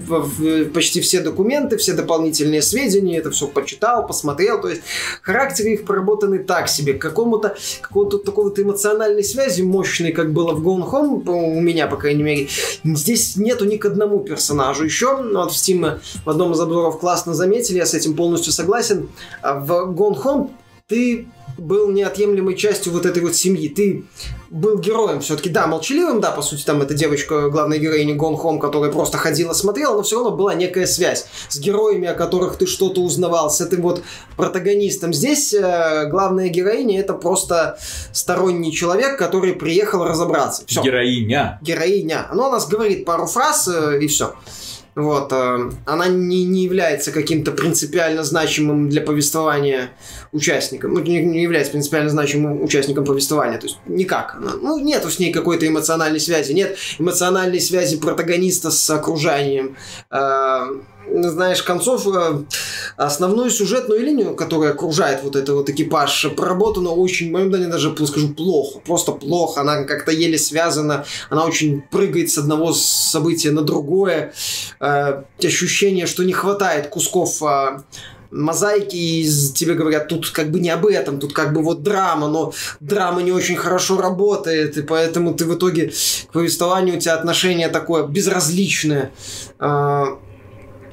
почти все документы, все дополнительные сведения, это все почитал, посмотрел. То есть характеры их проработаны так себе. К какому-то какого-то такого-то эмоциональной связи мощной, как было в Gone Home, у меня, по крайней мере, здесь нету ни к одному персонажу еще. Вот в Steam в одном из обзоров классно заметили, я с этим полностью согласен. А в Gone Home ты был неотъемлемой частью вот этой вот семьи. Ты был героем все-таки, да, молчаливым, да, по сути, там эта девочка, главная героиня Гон Хом, которая просто ходила, смотрела, но все равно была некая связь с героями, о которых ты что-то узнавал, с этим вот протагонистом. Здесь э, главная героиня это просто сторонний человек, который приехал разобраться. Всё. Героиня. Героиня. Она у нас говорит пару фраз э, и все. Вот, э, она не, не является каким-то принципиально значимым для повествования участником, ну, не, не является принципиально значимым участником повествования, то есть никак. Она, ну, нету с ней какой-то эмоциональной связи, нет эмоциональной связи протагониста с окружанием. Э, знаешь, концов, э, основную сюжетную линию, которая окружает вот этот вот экипаж, проработана очень, моем мнении, даже скажу, плохо. Просто плохо. Она как-то еле связана. Она очень прыгает с одного события на другое. Э, ощущение, что не хватает кусков э, мозаики, и тебе говорят, тут как бы не об этом, тут как бы вот драма, но драма не очень хорошо работает, и поэтому ты в итоге к повествованию у тебя отношение такое безразличное.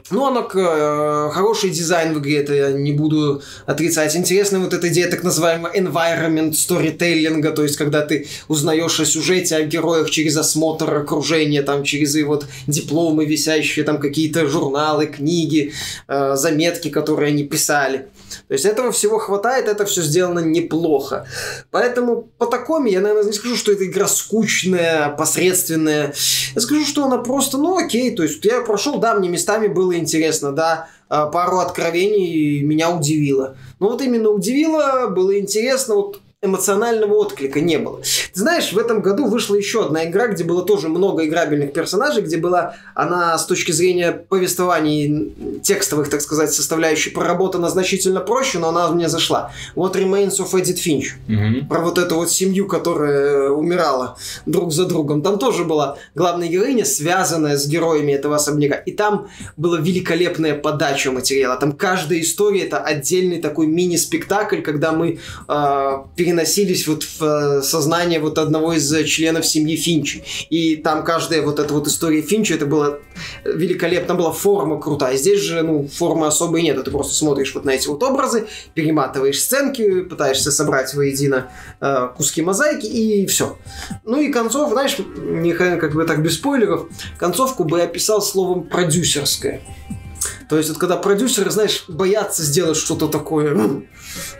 Ну, оно э, хороший дизайн в игре, это я не буду отрицать. Интересная вот эта идея так называемого environment storytelling, то есть когда ты узнаешь о сюжете, о героях через осмотр окружения, там через и вот дипломы висящие, там какие-то журналы, книги, э, заметки, которые они писали. То есть этого всего хватает, это все сделано неплохо. Поэтому по такому я, наверное, не скажу, что эта игра скучная, посредственная. Я скажу, что она просто, ну окей, то есть я прошел, да, мне местами было интересно, да, а, пару откровений меня удивило. Но вот именно удивило, было интересно, вот эмоционального отклика не было. Ты знаешь, в этом году вышла еще одна игра, где было тоже много играбельных персонажей, где была она с точки зрения повествований текстовых, так сказать, составляющих проработана значительно проще, но она мне зашла. Вот Remains of Edith Finch. Угу. Про вот эту вот семью, которая умирала друг за другом. Там тоже была главная героиня, связанная с героями этого особняка. И там была великолепная подача материала. Там каждая история это отдельный такой мини-спектакль, когда мы э, переносились вот в э, сознание вот одного из э, членов семьи Финчи. И там каждая вот эта вот история Финчи, это было великолепно, была форма крутая. Здесь же, ну, формы особой нет. Ты просто смотришь вот на эти вот образы, перематываешь сценки, пытаешься собрать воедино э, куски мозаики и все. Ну и концов, знаешь, не как бы так без спойлеров, концовку бы я описал словом продюсерская. То есть вот когда продюсеры, знаешь, боятся сделать что-то такое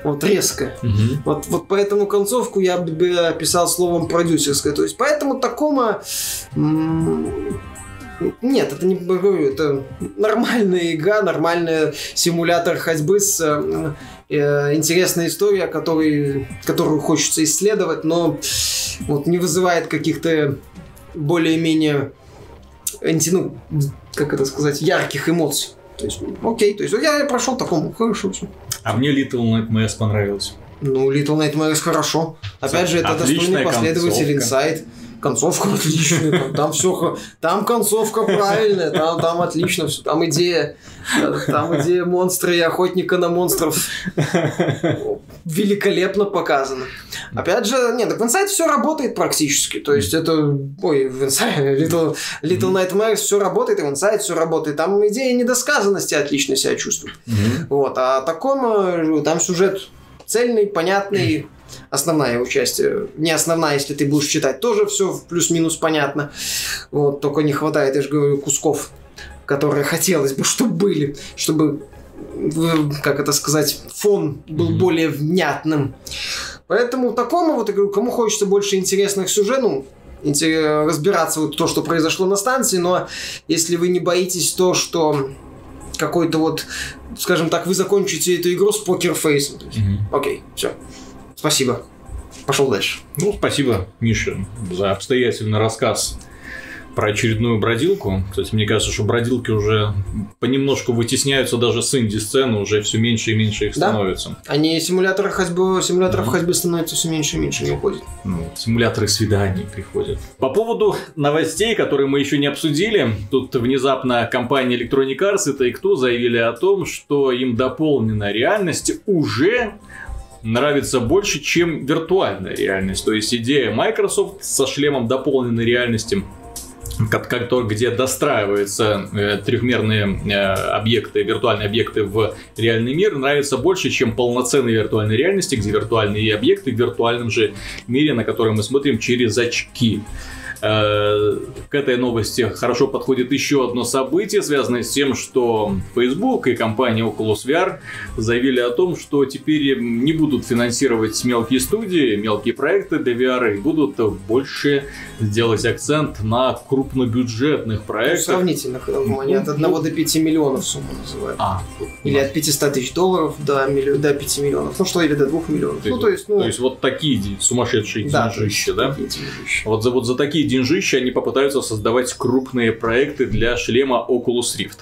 вот резкое. Угу. Вот, вот поэтому концовку я бы описал словом продюсерская. То есть поэтому такому нет, это не говорю, это нормальная игра, нормальный симулятор ходьбы с э, э, интересная история, который, которую хочется исследовать, но вот не вызывает каких-то более-менее, ну, как это сказать, ярких эмоций. То есть, окей, то есть я прошел такому, хорошо все. А мне Little Nightmares понравилось. Ну, Little Nightmares хорошо. Опять же, это достойный последователь Inside концовка отличная, там, там все, там концовка правильная, там, там отлично все, там идея, там идея монстра и охотника на монстров великолепно показана. Опять же, нет, так в Inside все работает практически, то есть это, ой, в Inside, Little, Little Nightmares все работает, и в Inside все работает, там идея недосказанности отлично себя чувствует. Вот, а таком, э, там сюжет цельный, понятный, основная его часть. Э, не основная, если ты будешь читать, тоже все плюс-минус понятно. Вот, только не хватает, я же говорю, кусков, которые хотелось бы, (laughs) чтобы были, чтобы как это сказать, фон был mm-hmm. более внятным. Поэтому такому вот, я говорю, кому хочется больше интересных сюжетов, ну, разбираться вот то, что произошло на станции, но если вы не боитесь то, что какой-то вот, скажем так, вы закончите эту игру с покерфейсом. Mm-hmm. Окей, все. Спасибо. Пошел дальше. Ну, спасибо, Миша, за обстоятельный рассказ про очередную бродилку. Кстати, мне кажется, что бродилки уже понемножку вытесняются даже с инди-сцены, уже все меньше и меньше их да? становится. Они симуляторы ходьбы, симуляторов да. ходьбы становятся все меньше и меньше, не уходят. Ну, симуляторы свиданий приходят. По поводу новостей, которые мы еще не обсудили, тут внезапно компания Electronic Arts и Take-Two заявили о том, что им дополненная реальность уже нравится больше, чем виртуальная реальность. То есть идея Microsoft со шлемом дополненной реальности как, как то, где достраиваются э, трехмерные э, объекты, виртуальные объекты в реальный мир, нравится больше, чем полноценной виртуальной реальности, где виртуальные объекты в виртуальном же мире, на который мы смотрим через очки. Э, к этой новости хорошо подходит еще одно событие, связанное с тем, что Facebook и компания Oculus VR заявили о том, что теперь не будут финансировать мелкие студии, мелкие проекты для VR, и будут больше делать акцент на крупнобюджетных проектах. Ну, сравнительных. Они от 1 до 5 миллионов сумму называют. А, или от 500 тысяч долларов до, милли... до 5 миллионов. Ну что, или до 2 миллионов. То, ну, то есть, ну... то есть вот такие сумасшедшие да, деньжища, да? Вот за, вот за такие деньжища они попытаются создавать крупные проекты для шлема Oculus Rift.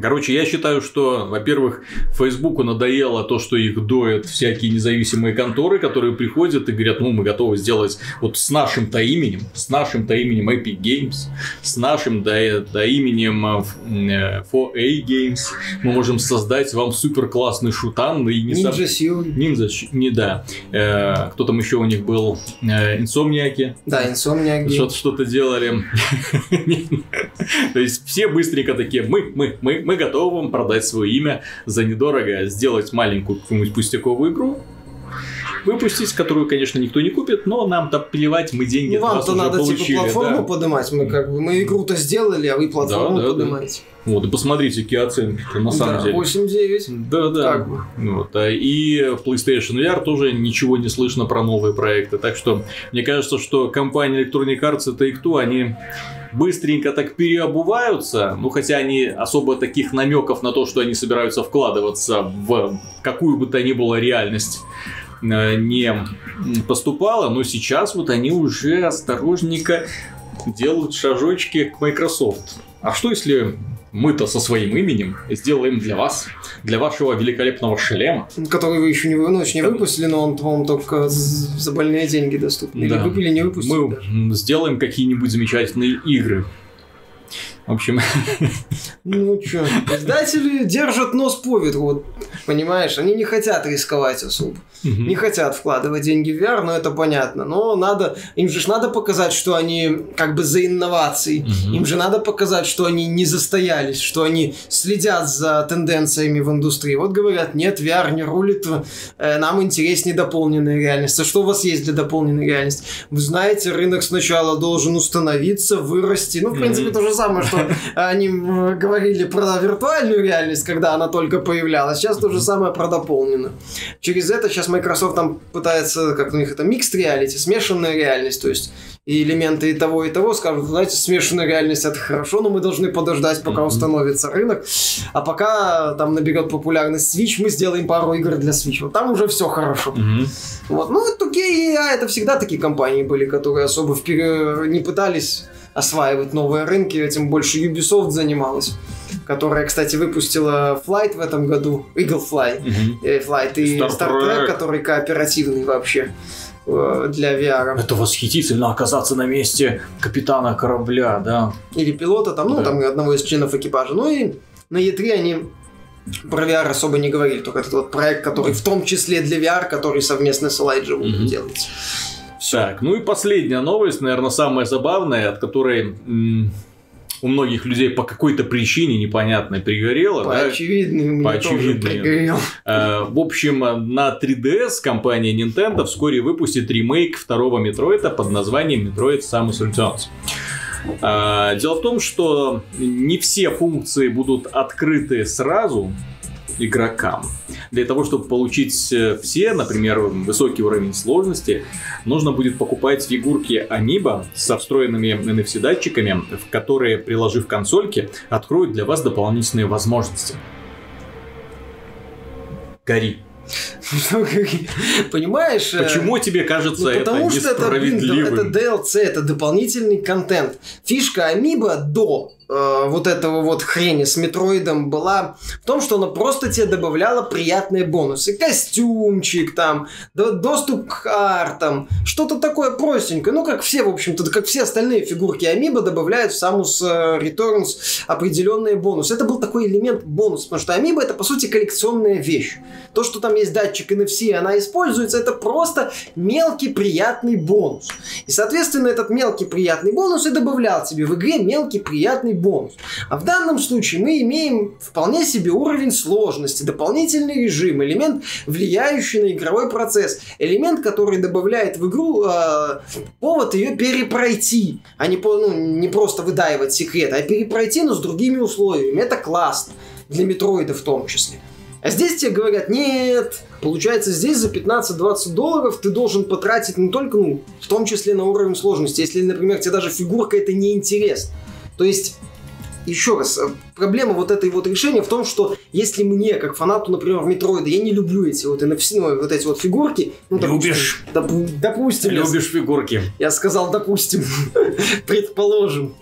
Короче, я считаю, что, во-первых, Фейсбуку надоело то, что их доят всякие независимые конторы, которые приходят и говорят, ну, мы готовы сделать вот с нашим-то именем, с нашим-то именем Epic Games, с нашим да, именем 4A э, Games, мы можем создать вам супер классный шутан. И не Ninja Seal. Ninja, не да. Э, кто там еще у них был? Э, Инсомниаки. Да, Инсомниаки. Что-то, что-то делали. (laughs) То есть все быстренько такие, мы, мы, мы, мы готовы вам продать свое имя за недорого, сделать маленькую какую-нибудь пустяковую игру, выпустить, которую, конечно, никто не купит, но нам-то плевать, мы деньги ну, вам-то надо типа, получили, типа платформу да. поднимать, мы как бы мы игру-то сделали, а вы платформу да, да, поднимаете. Да. Вот, и посмотрите, какие оценки на самом да, деле. 8-9. Да, да. Как бы. Вот, а и в PlayStation VR тоже ничего не слышно про новые проекты. Так что мне кажется, что компания Electronic Arts и Take-Two, они быстренько так переобуваются, ну хотя они особо таких намеков на то, что они собираются вкладываться в какую бы то ни было реальность э, не поступало, но сейчас вот они уже осторожненько делают шажочки к Microsoft. А что если мы-то со своим именем сделаем для вас, для вашего великолепного шлема. Который вы еще не, ну, еще не выпустили, но он вам только за больные деньги доступен. Или да. выпили, не выпустили. Мы даже. сделаем какие-нибудь замечательные игры. В общем... Ну что, издатели держат нос по ветру, вот, понимаешь? Они не хотят рисковать особо. Угу. Не хотят вкладывать деньги в VR, но это понятно. Но надо, им же надо показать, что они как бы за инновации. Угу. Им же надо показать, что они не застоялись, что они следят за тенденциями в индустрии. Вот говорят, нет, VR не рулит, э, нам интереснее дополненная реальность. А что у вас есть для дополненной реальности? Вы знаете, рынок сначала должен установиться, вырасти. Ну, в принципе, угу. то же самое, что они говорили про виртуальную реальность, когда она только появлялась. Сейчас то же самое про дополненную. Через это сейчас Microsoft там пытается, как у них это, mixed reality, смешанная реальность. То есть и элементы и того, и того, скажут, знаете, смешанная реальность это хорошо, но мы должны подождать, пока mm-hmm. установится рынок. А пока там наберет популярность Switch, мы сделаем пару игр для Switch. Вот там уже все хорошо. Mm-hmm. Вот. Ну, 2K и EA это всегда такие компании были, которые особо вперед не пытались осваивать новые рынки, этим больше Ubisoft занималась которая, кстати, выпустила Flight в этом году, Eagle Fly, mm-hmm. Flight и Star, Star Trek, Trek, который кооперативный вообще. Э, для VR. Это восхитительно оказаться на месте капитана корабля, да. Или пилота, там, ну, да. там одного из членов экипажа. Ну и на E3 они про VR особо не говорили, только этот вот проект, который в том числе для VR, который совместно с Elijah mm-hmm. делать. Так, ну и последняя новость, наверное, самая забавная, от которой у многих людей по какой-то причине непонятной пригорело. По да? очевидным. По очевидным. Э, в общем, на 3DS компания Nintendo вскоре выпустит ремейк второго Метроида под названием Metroid Samus Returns. Э, дело в том, что не все функции будут открыты сразу, игрокам. Для того, чтобы получить э, все, например, высокий уровень сложности, нужно будет покупать фигурки Амиба со встроенными NFC-датчиками, которые, приложив консольки, откроют для вас дополнительные возможности. Гори. Понимаешь? Э, Почему тебе кажется ну, это потому что это, блин, это DLC, это дополнительный контент. Фишка Амиба до э, вот этого вот хрени с Метроидом была в том, что она просто тебе добавляла приятные бонусы. Костюмчик там, до, доступ к картам, что-то такое простенькое. Ну, как все, в общем-то, как все остальные фигурки Амиба добавляют в Samus э, Returns определенные бонусы. Это был такой элемент бонус, потому что Амиба это, по сути, коллекционная вещь. То, что там есть датчик NFC, она используется, это просто мелкий приятный бонус. И, соответственно, этот мелкий приятный бонус и добавлял тебе в игре мелкий приятный бонус. А в данном случае мы имеем вполне себе уровень сложности, дополнительный режим, элемент, влияющий на игровой процесс, элемент, который добавляет в игру э, повод ее перепройти, а не, по, ну, не просто выдаивать секрет, а перепройти, но с другими условиями. Это классно. Для метроида в том числе. А здесь тебе говорят, нет, получается здесь за 15-20 долларов ты должен потратить не только, ну, в том числе на уровень сложности, если, например, тебе даже фигурка это не интересно. То есть еще раз, э, проблема вот этой вот решения в том, что если мне, как фанату, например, Метроида, я не люблю эти вот NFC, ну, вот эти вот фигурки. Ну, Любишь? Допустим, доп, допустим. Любишь я, фигурки. Я сказал, допустим. (laughs) Предположим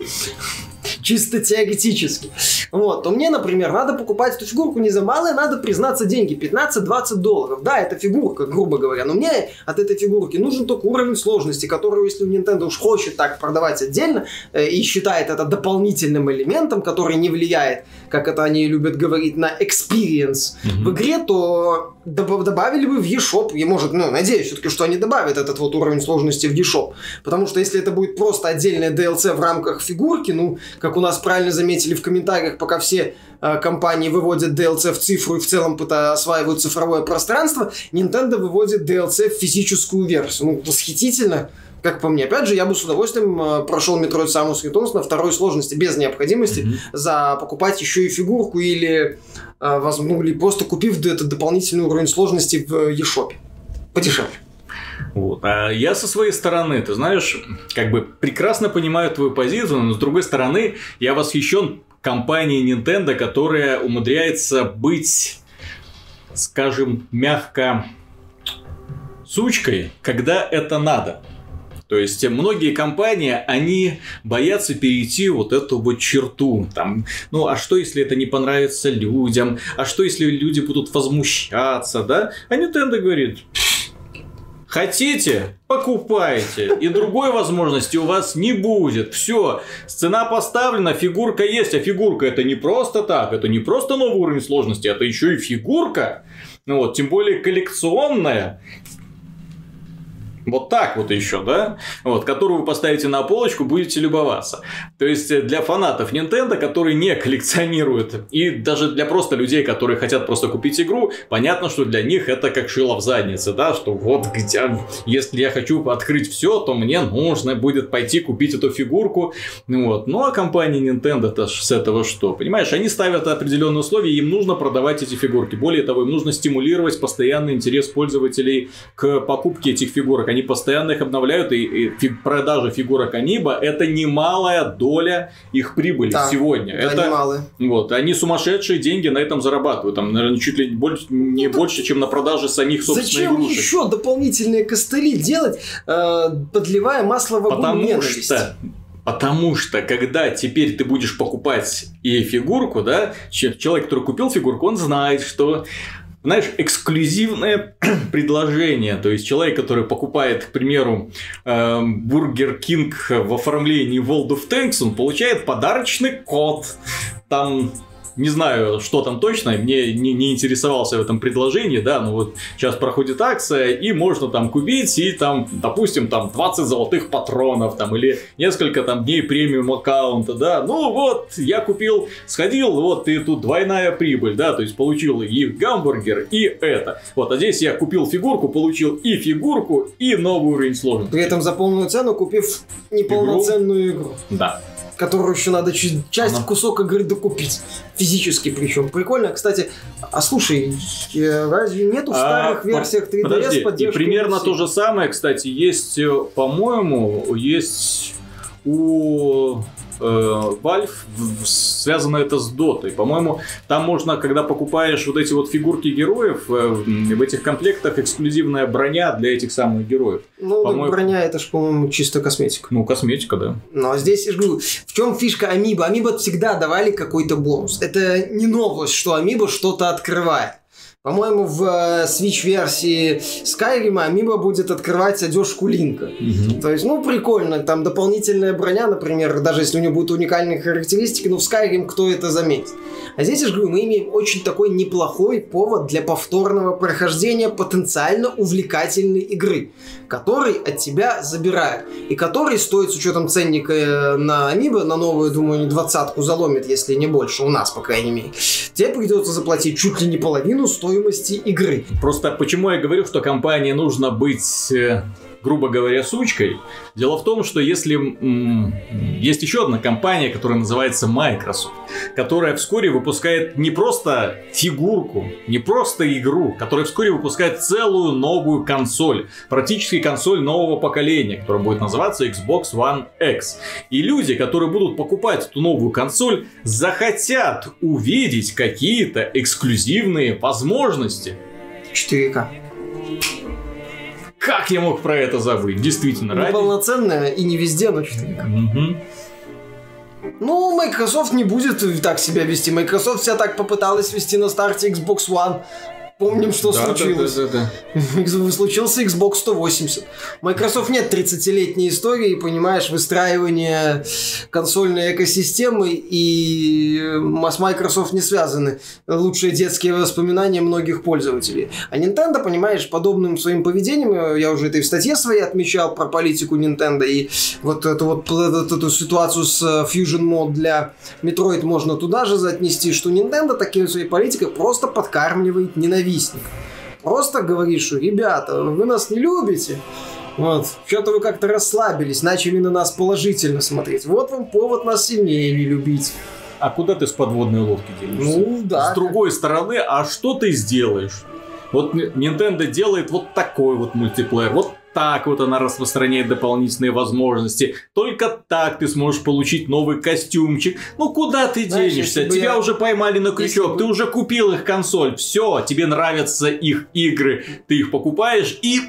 чисто теоретически. Вот, то мне, например, надо покупать эту фигурку не за малые, надо признаться деньги, 15-20 долларов. Да, это фигурка, грубо говоря, но мне от этой фигурки нужен только уровень сложности, который, если Nintendo уж хочет так продавать отдельно э, и считает это дополнительным элементом, который не влияет, как это они любят говорить, на experience mm-hmm. в игре, то добавили бы в eShop, и может, ну, надеюсь все-таки, что они добавят этот вот уровень сложности в eShop, потому что если это будет просто отдельное DLC в рамках фигурки, ну, как у нас правильно заметили в комментариях, пока все э, компании выводят DLC в цифру и в целом осваивают цифровое пространство, Nintendo выводит DLC в физическую версию. Ну, восхитительно как по мне. Опять же, я бы с удовольствием э, прошел Metroid Samus Returns на второй сложности, без необходимости mm-hmm. за покупать еще и фигурку или, э, возможно, или просто купив этот дополнительный уровень сложности в eShop. Подешевле. Вот. А я со своей стороны, ты знаешь, как бы прекрасно понимаю твою позицию, но с другой стороны, я восхищен компанией Nintendo, которая умудряется быть, скажем, мягко сучкой, когда это надо. То есть многие компании, они боятся перейти вот эту вот черту. Там, ну, а что, если это не понравится людям? А что, если люди будут возмущаться, да? А Nintendo говорит, Хотите? Покупайте. И другой возможности у вас не будет. Все. Цена поставлена, фигурка есть. А фигурка это не просто так. Это не просто новый уровень сложности. Это еще и фигурка. Ну вот, тем более коллекционная. Вот так вот еще, да? Вот, которую вы поставите на полочку, будете любоваться. То есть э, для фанатов Nintendo, которые не коллекционируют, и даже для просто людей, которые хотят просто купить игру, понятно, что для них это как шило в заднице, да, что вот где, если я хочу открыть все, то мне нужно будет пойти купить эту фигурку, вот. Ну а компания Nintendo-то с этого что? Понимаешь, они ставят определенные условия, им нужно продавать эти фигурки. Более того, им нужно стимулировать постоянный интерес пользователей к покупке этих фигурок. Они постоянно их обновляют, и, и продажа фигурок Аниба это немалая доля их прибыли Да, сегодня. Да, это немалые. вот, они сумасшедшие деньги на этом зарабатывают. Там, наверное, чуть ли больше, не больше, чем на продаже самих собственных Зачем игрушек. еще дополнительные костыли делать, э, подливая масло в огонь Потому ненависти? что Потому что, когда теперь ты будешь покупать и фигурку, да, че- человек, который купил фигурку, он знает, что знаешь, эксклюзивное (clears throat) предложение. То есть человек, который покупает, к примеру, Burger King в оформлении World of Tanks, он получает подарочный код. Там не знаю, что там точно, мне не, не интересовался в этом предложении, да, но вот сейчас проходит акция, и можно там купить, и там, допустим, там 20 золотых патронов, там, или несколько там дней премиум аккаунта, да, ну вот, я купил, сходил, вот, и тут двойная прибыль, да, то есть получил и гамбургер, и это. Вот, а здесь я купил фигурку, получил и фигурку, и новый уровень сложности. При этом за полную цену купив неполноценную игру, Да. которую еще надо часть, Ага. кусок игры докупить. Физически причем. Прикольно, кстати. А слушай, э, разве нету в А, старых по- версиях 3DS Подожди, и поддержки примерно NFC? то же самое, кстати, есть, э, по-моему, есть у Valve в- в- связано это с Дотой. По-моему, там можно, когда покупаешь вот эти вот фигурки героев, э, в этих комплектах эксклюзивная броня для этих самых героев. Ну, по-моему- броня это ж, по-моему, чисто косметика. Ну, косметика, да. Ну, а здесь, я же говорю, в чем фишка Амиба? Амиба всегда давали какой-то бонус. Это не новость, что Амиба что-то открывает. По-моему, в э, Switch-версии Skyrim Амиба будет открывать одежку Линка. То есть, ну, прикольно, там дополнительная броня, например, даже если у нее будут уникальные характеристики, ну, в Skyrim кто это заметит? А здесь, я же говорю, мы имеем очень такой неплохой повод для повторного прохождения потенциально увлекательной игры, который от тебя забирают, и который стоит с учетом ценника э, на Амибо, на новую, думаю, не двадцатку заломит, если не больше, у нас, по крайней мере. Тебе придется заплатить чуть ли не половину стоимости игры. Просто почему я говорю, что компании нужно быть, э, грубо говоря, сучкой? Дело в том, что если м, есть еще одна компания, которая называется Microsoft, которая вскоре выпускает не просто фигурку, не просто игру, которая вскоре выпускает целую новую консоль, практически консоль нового поколения, которая будет называться Xbox One X. И люди, которые будут покупать эту новую консоль, захотят увидеть какие-то эксклюзивные возможности. 4К. Как я мог про это забыть? Действительно, ради... Неполноценная и не везде, но 4К. Мгм. Ну, Microsoft не будет так себя вести. Microsoft себя так попыталась вести на старте Xbox One. Помним, что Да, да, случилось. да, да, да. (laughs) Случился Xbox 180. У Microsoft нет 30-летней истории, понимаешь, выстраивания консольной экосистемы, и м- с Microsoft не связаны лучшие детские воспоминания многих пользователей. А Nintendo, понимаешь, подобным своим поведением, э, я уже это и в статье своей отмечал про политику Nintendo, и вот эту вот, вот эту ситуацию с э, Fusion Mode для Metroid можно туда же отнести, что Nintendo такой своей политикой просто подкармливает ненавистников. Просто говоришь, что, ребята, вы нас не любите, вот, что-то вы как-то расслабились, начали на нас положительно смотреть. Вот вам повод нас сильнее не любить. А куда ты с подводной лодки делишься? Ну, да. С другой стороны, а что ты сделаешь? Вот Nintendo делает вот такой вот мультиплеер, вот так вот она распространяет дополнительные возможности. Только так ты сможешь получить новый костюмчик. Ну куда ты Знаешь, денешься? если бы Тебя я- уже поймали на крючок, бы- ты уже купил их консоль, все, тебе нравятся их игры, ты их покупаешь и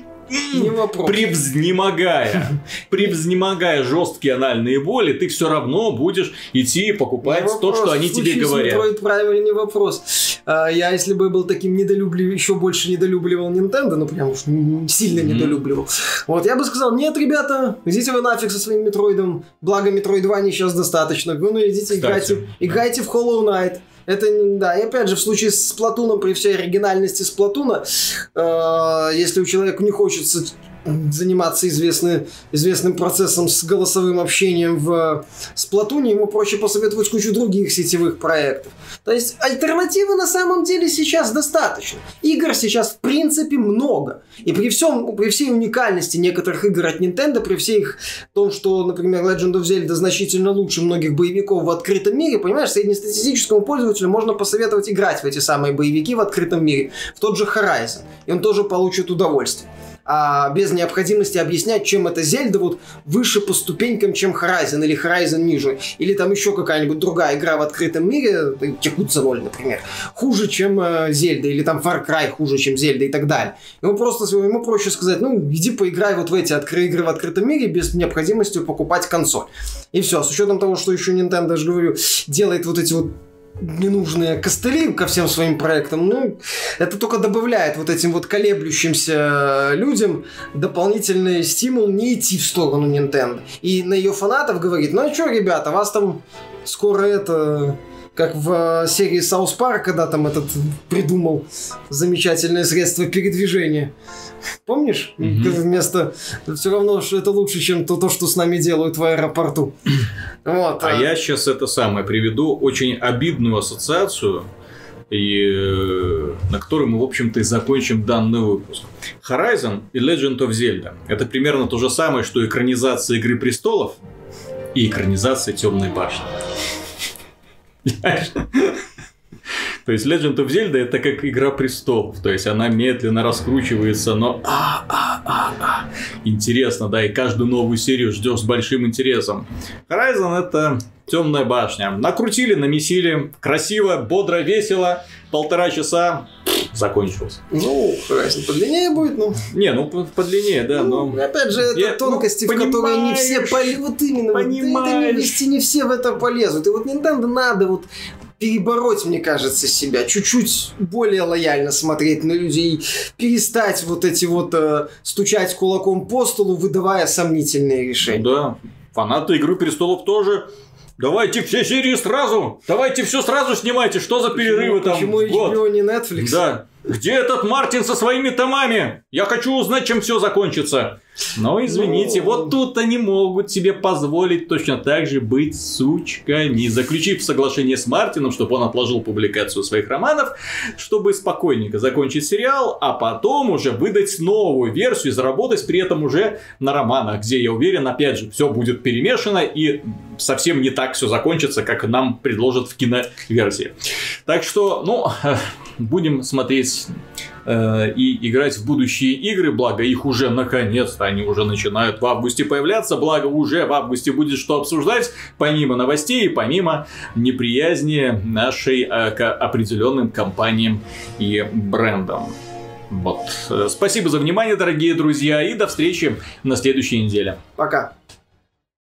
Не вопрос. Превзнемогая, (laughs) превзнемогая жесткие анальные боли, ты все равно будешь идти и покупать то, что они тебе говорят. Не вопрос. А, Я, если бы был таким недолюблив... еще больше недолюбливал Nintendo, ну прям уж сильно Мгм. недолюбливал, вот, я бы сказал, нет, ребята, идите вы нафиг со своим Метроидом, благо Metroid 2 сейчас достаточно, вы ну идите Кстати. играйте, играйте в Hollow Knight. Это, не- да, и опять же, в случае с Платуном, при всей оригинальности Сплатуна, э, если у человека не хочется заниматься известны, известным процессом с голосовым общением в Сплатуне, ему проще посоветовать кучу других сетевых проектов. То есть альтернативы на самом деле сейчас достаточно. Игр сейчас в принципе много. И при, всем, при всей уникальности некоторых игр от Nintendo, при всей их том, что, например, Legend of Zelda значительно лучше многих боевиков в открытом мире, понимаешь, среднестатистическому пользователю можно посоветовать играть в эти самые боевики в открытом мире, в тот же Horizon. И он тоже получит удовольствие а, без необходимости объяснять, чем это Зельда вот выше по ступенькам, чем Horizon, или Horizon ниже, или там еще какая-нибудь другая игра в открытом мире, Якудза 0, например, хуже, чем э, Зельда, или там Far Cry хуже, чем Зельда и так далее. Ему просто ему проще сказать, ну, иди поиграй вот в эти открытые игры в открытом мире без необходимости покупать консоль. И все, с учетом того, что еще Nintendo, я же говорю, делает вот эти вот ненужные костыли ко всем своим проектам, ну, это только добавляет вот этим вот колеблющимся людям дополнительный стимул не идти в сторону Nintendo. И на ее фанатов говорит, ну а что, ребята, вас там скоро это как в серии South Park, когда там этот придумал замечательное средство передвижения. Помнишь? Mm-hmm. Вместо... Все равно, что это лучше, чем то, то, что с нами делают в аэропорту. (clears throat) Вот, а, а я сейчас это самое приведу очень обидную ассоциацию, и, э, на которой мы, в общем-то, и закончим данный выпуск. Horizon и Legend of Zelda – это примерно то же самое, что экранизация Игры Престолов и экранизация Темной башни. То есть Legend of Zelda это как Игра Престолов. То есть она медленно раскручивается, но а, а, а, а. интересно, да, и каждую новую серию ждешь с большим интересом. Horizon это Темная башня. Накрутили, намесили, красиво, бодро, весело, полтора часа, закончился. Ну, Horizon подлиннее будет, ну. Не, ну подлиннее, да, ну, но... Опять же, это я, ну, тонкости, ну, в которые не все полезут. Вот именно, понимаешь. вот, это не, не все в это полезут. И вот Nintendo надо вот перебороть, мне кажется, себя, чуть-чуть более лояльно смотреть на людей, перестать вот эти вот э, стучать кулаком по столу, выдавая сомнительные решения. Ну да, фанаты Игры Престолов тоже Давайте все серии сразу! Давайте все сразу снимайте! Что за перерывы там? Почему HBO вот. не Netflix? Да. Где этот Мартин со своими томами? Я хочу узнать, чем все закончится. Но извините, ну... вот тут они могут себе позволить точно так же быть сучками, заключив соглашение с Мартином, чтобы он отложил публикацию своих романов, чтобы спокойненько закончить сериал, а потом уже выдать новую версию и заработать при этом уже на романах, где, я уверен, опять же, все будет перемешано и совсем не так все закончится, как нам предложат в киноверсии. Так что, ну, (laughs) будем смотреть э, и играть в будущие игры, благо их уже наконец-то, они уже начинают в августе появляться, благо уже в августе будет что обсуждать, помимо новостей, помимо неприязни нашей э, к определенным компаниям и брендам. Вот. Э, спасибо за внимание, дорогие друзья, и до встречи на следующей неделе. Пока.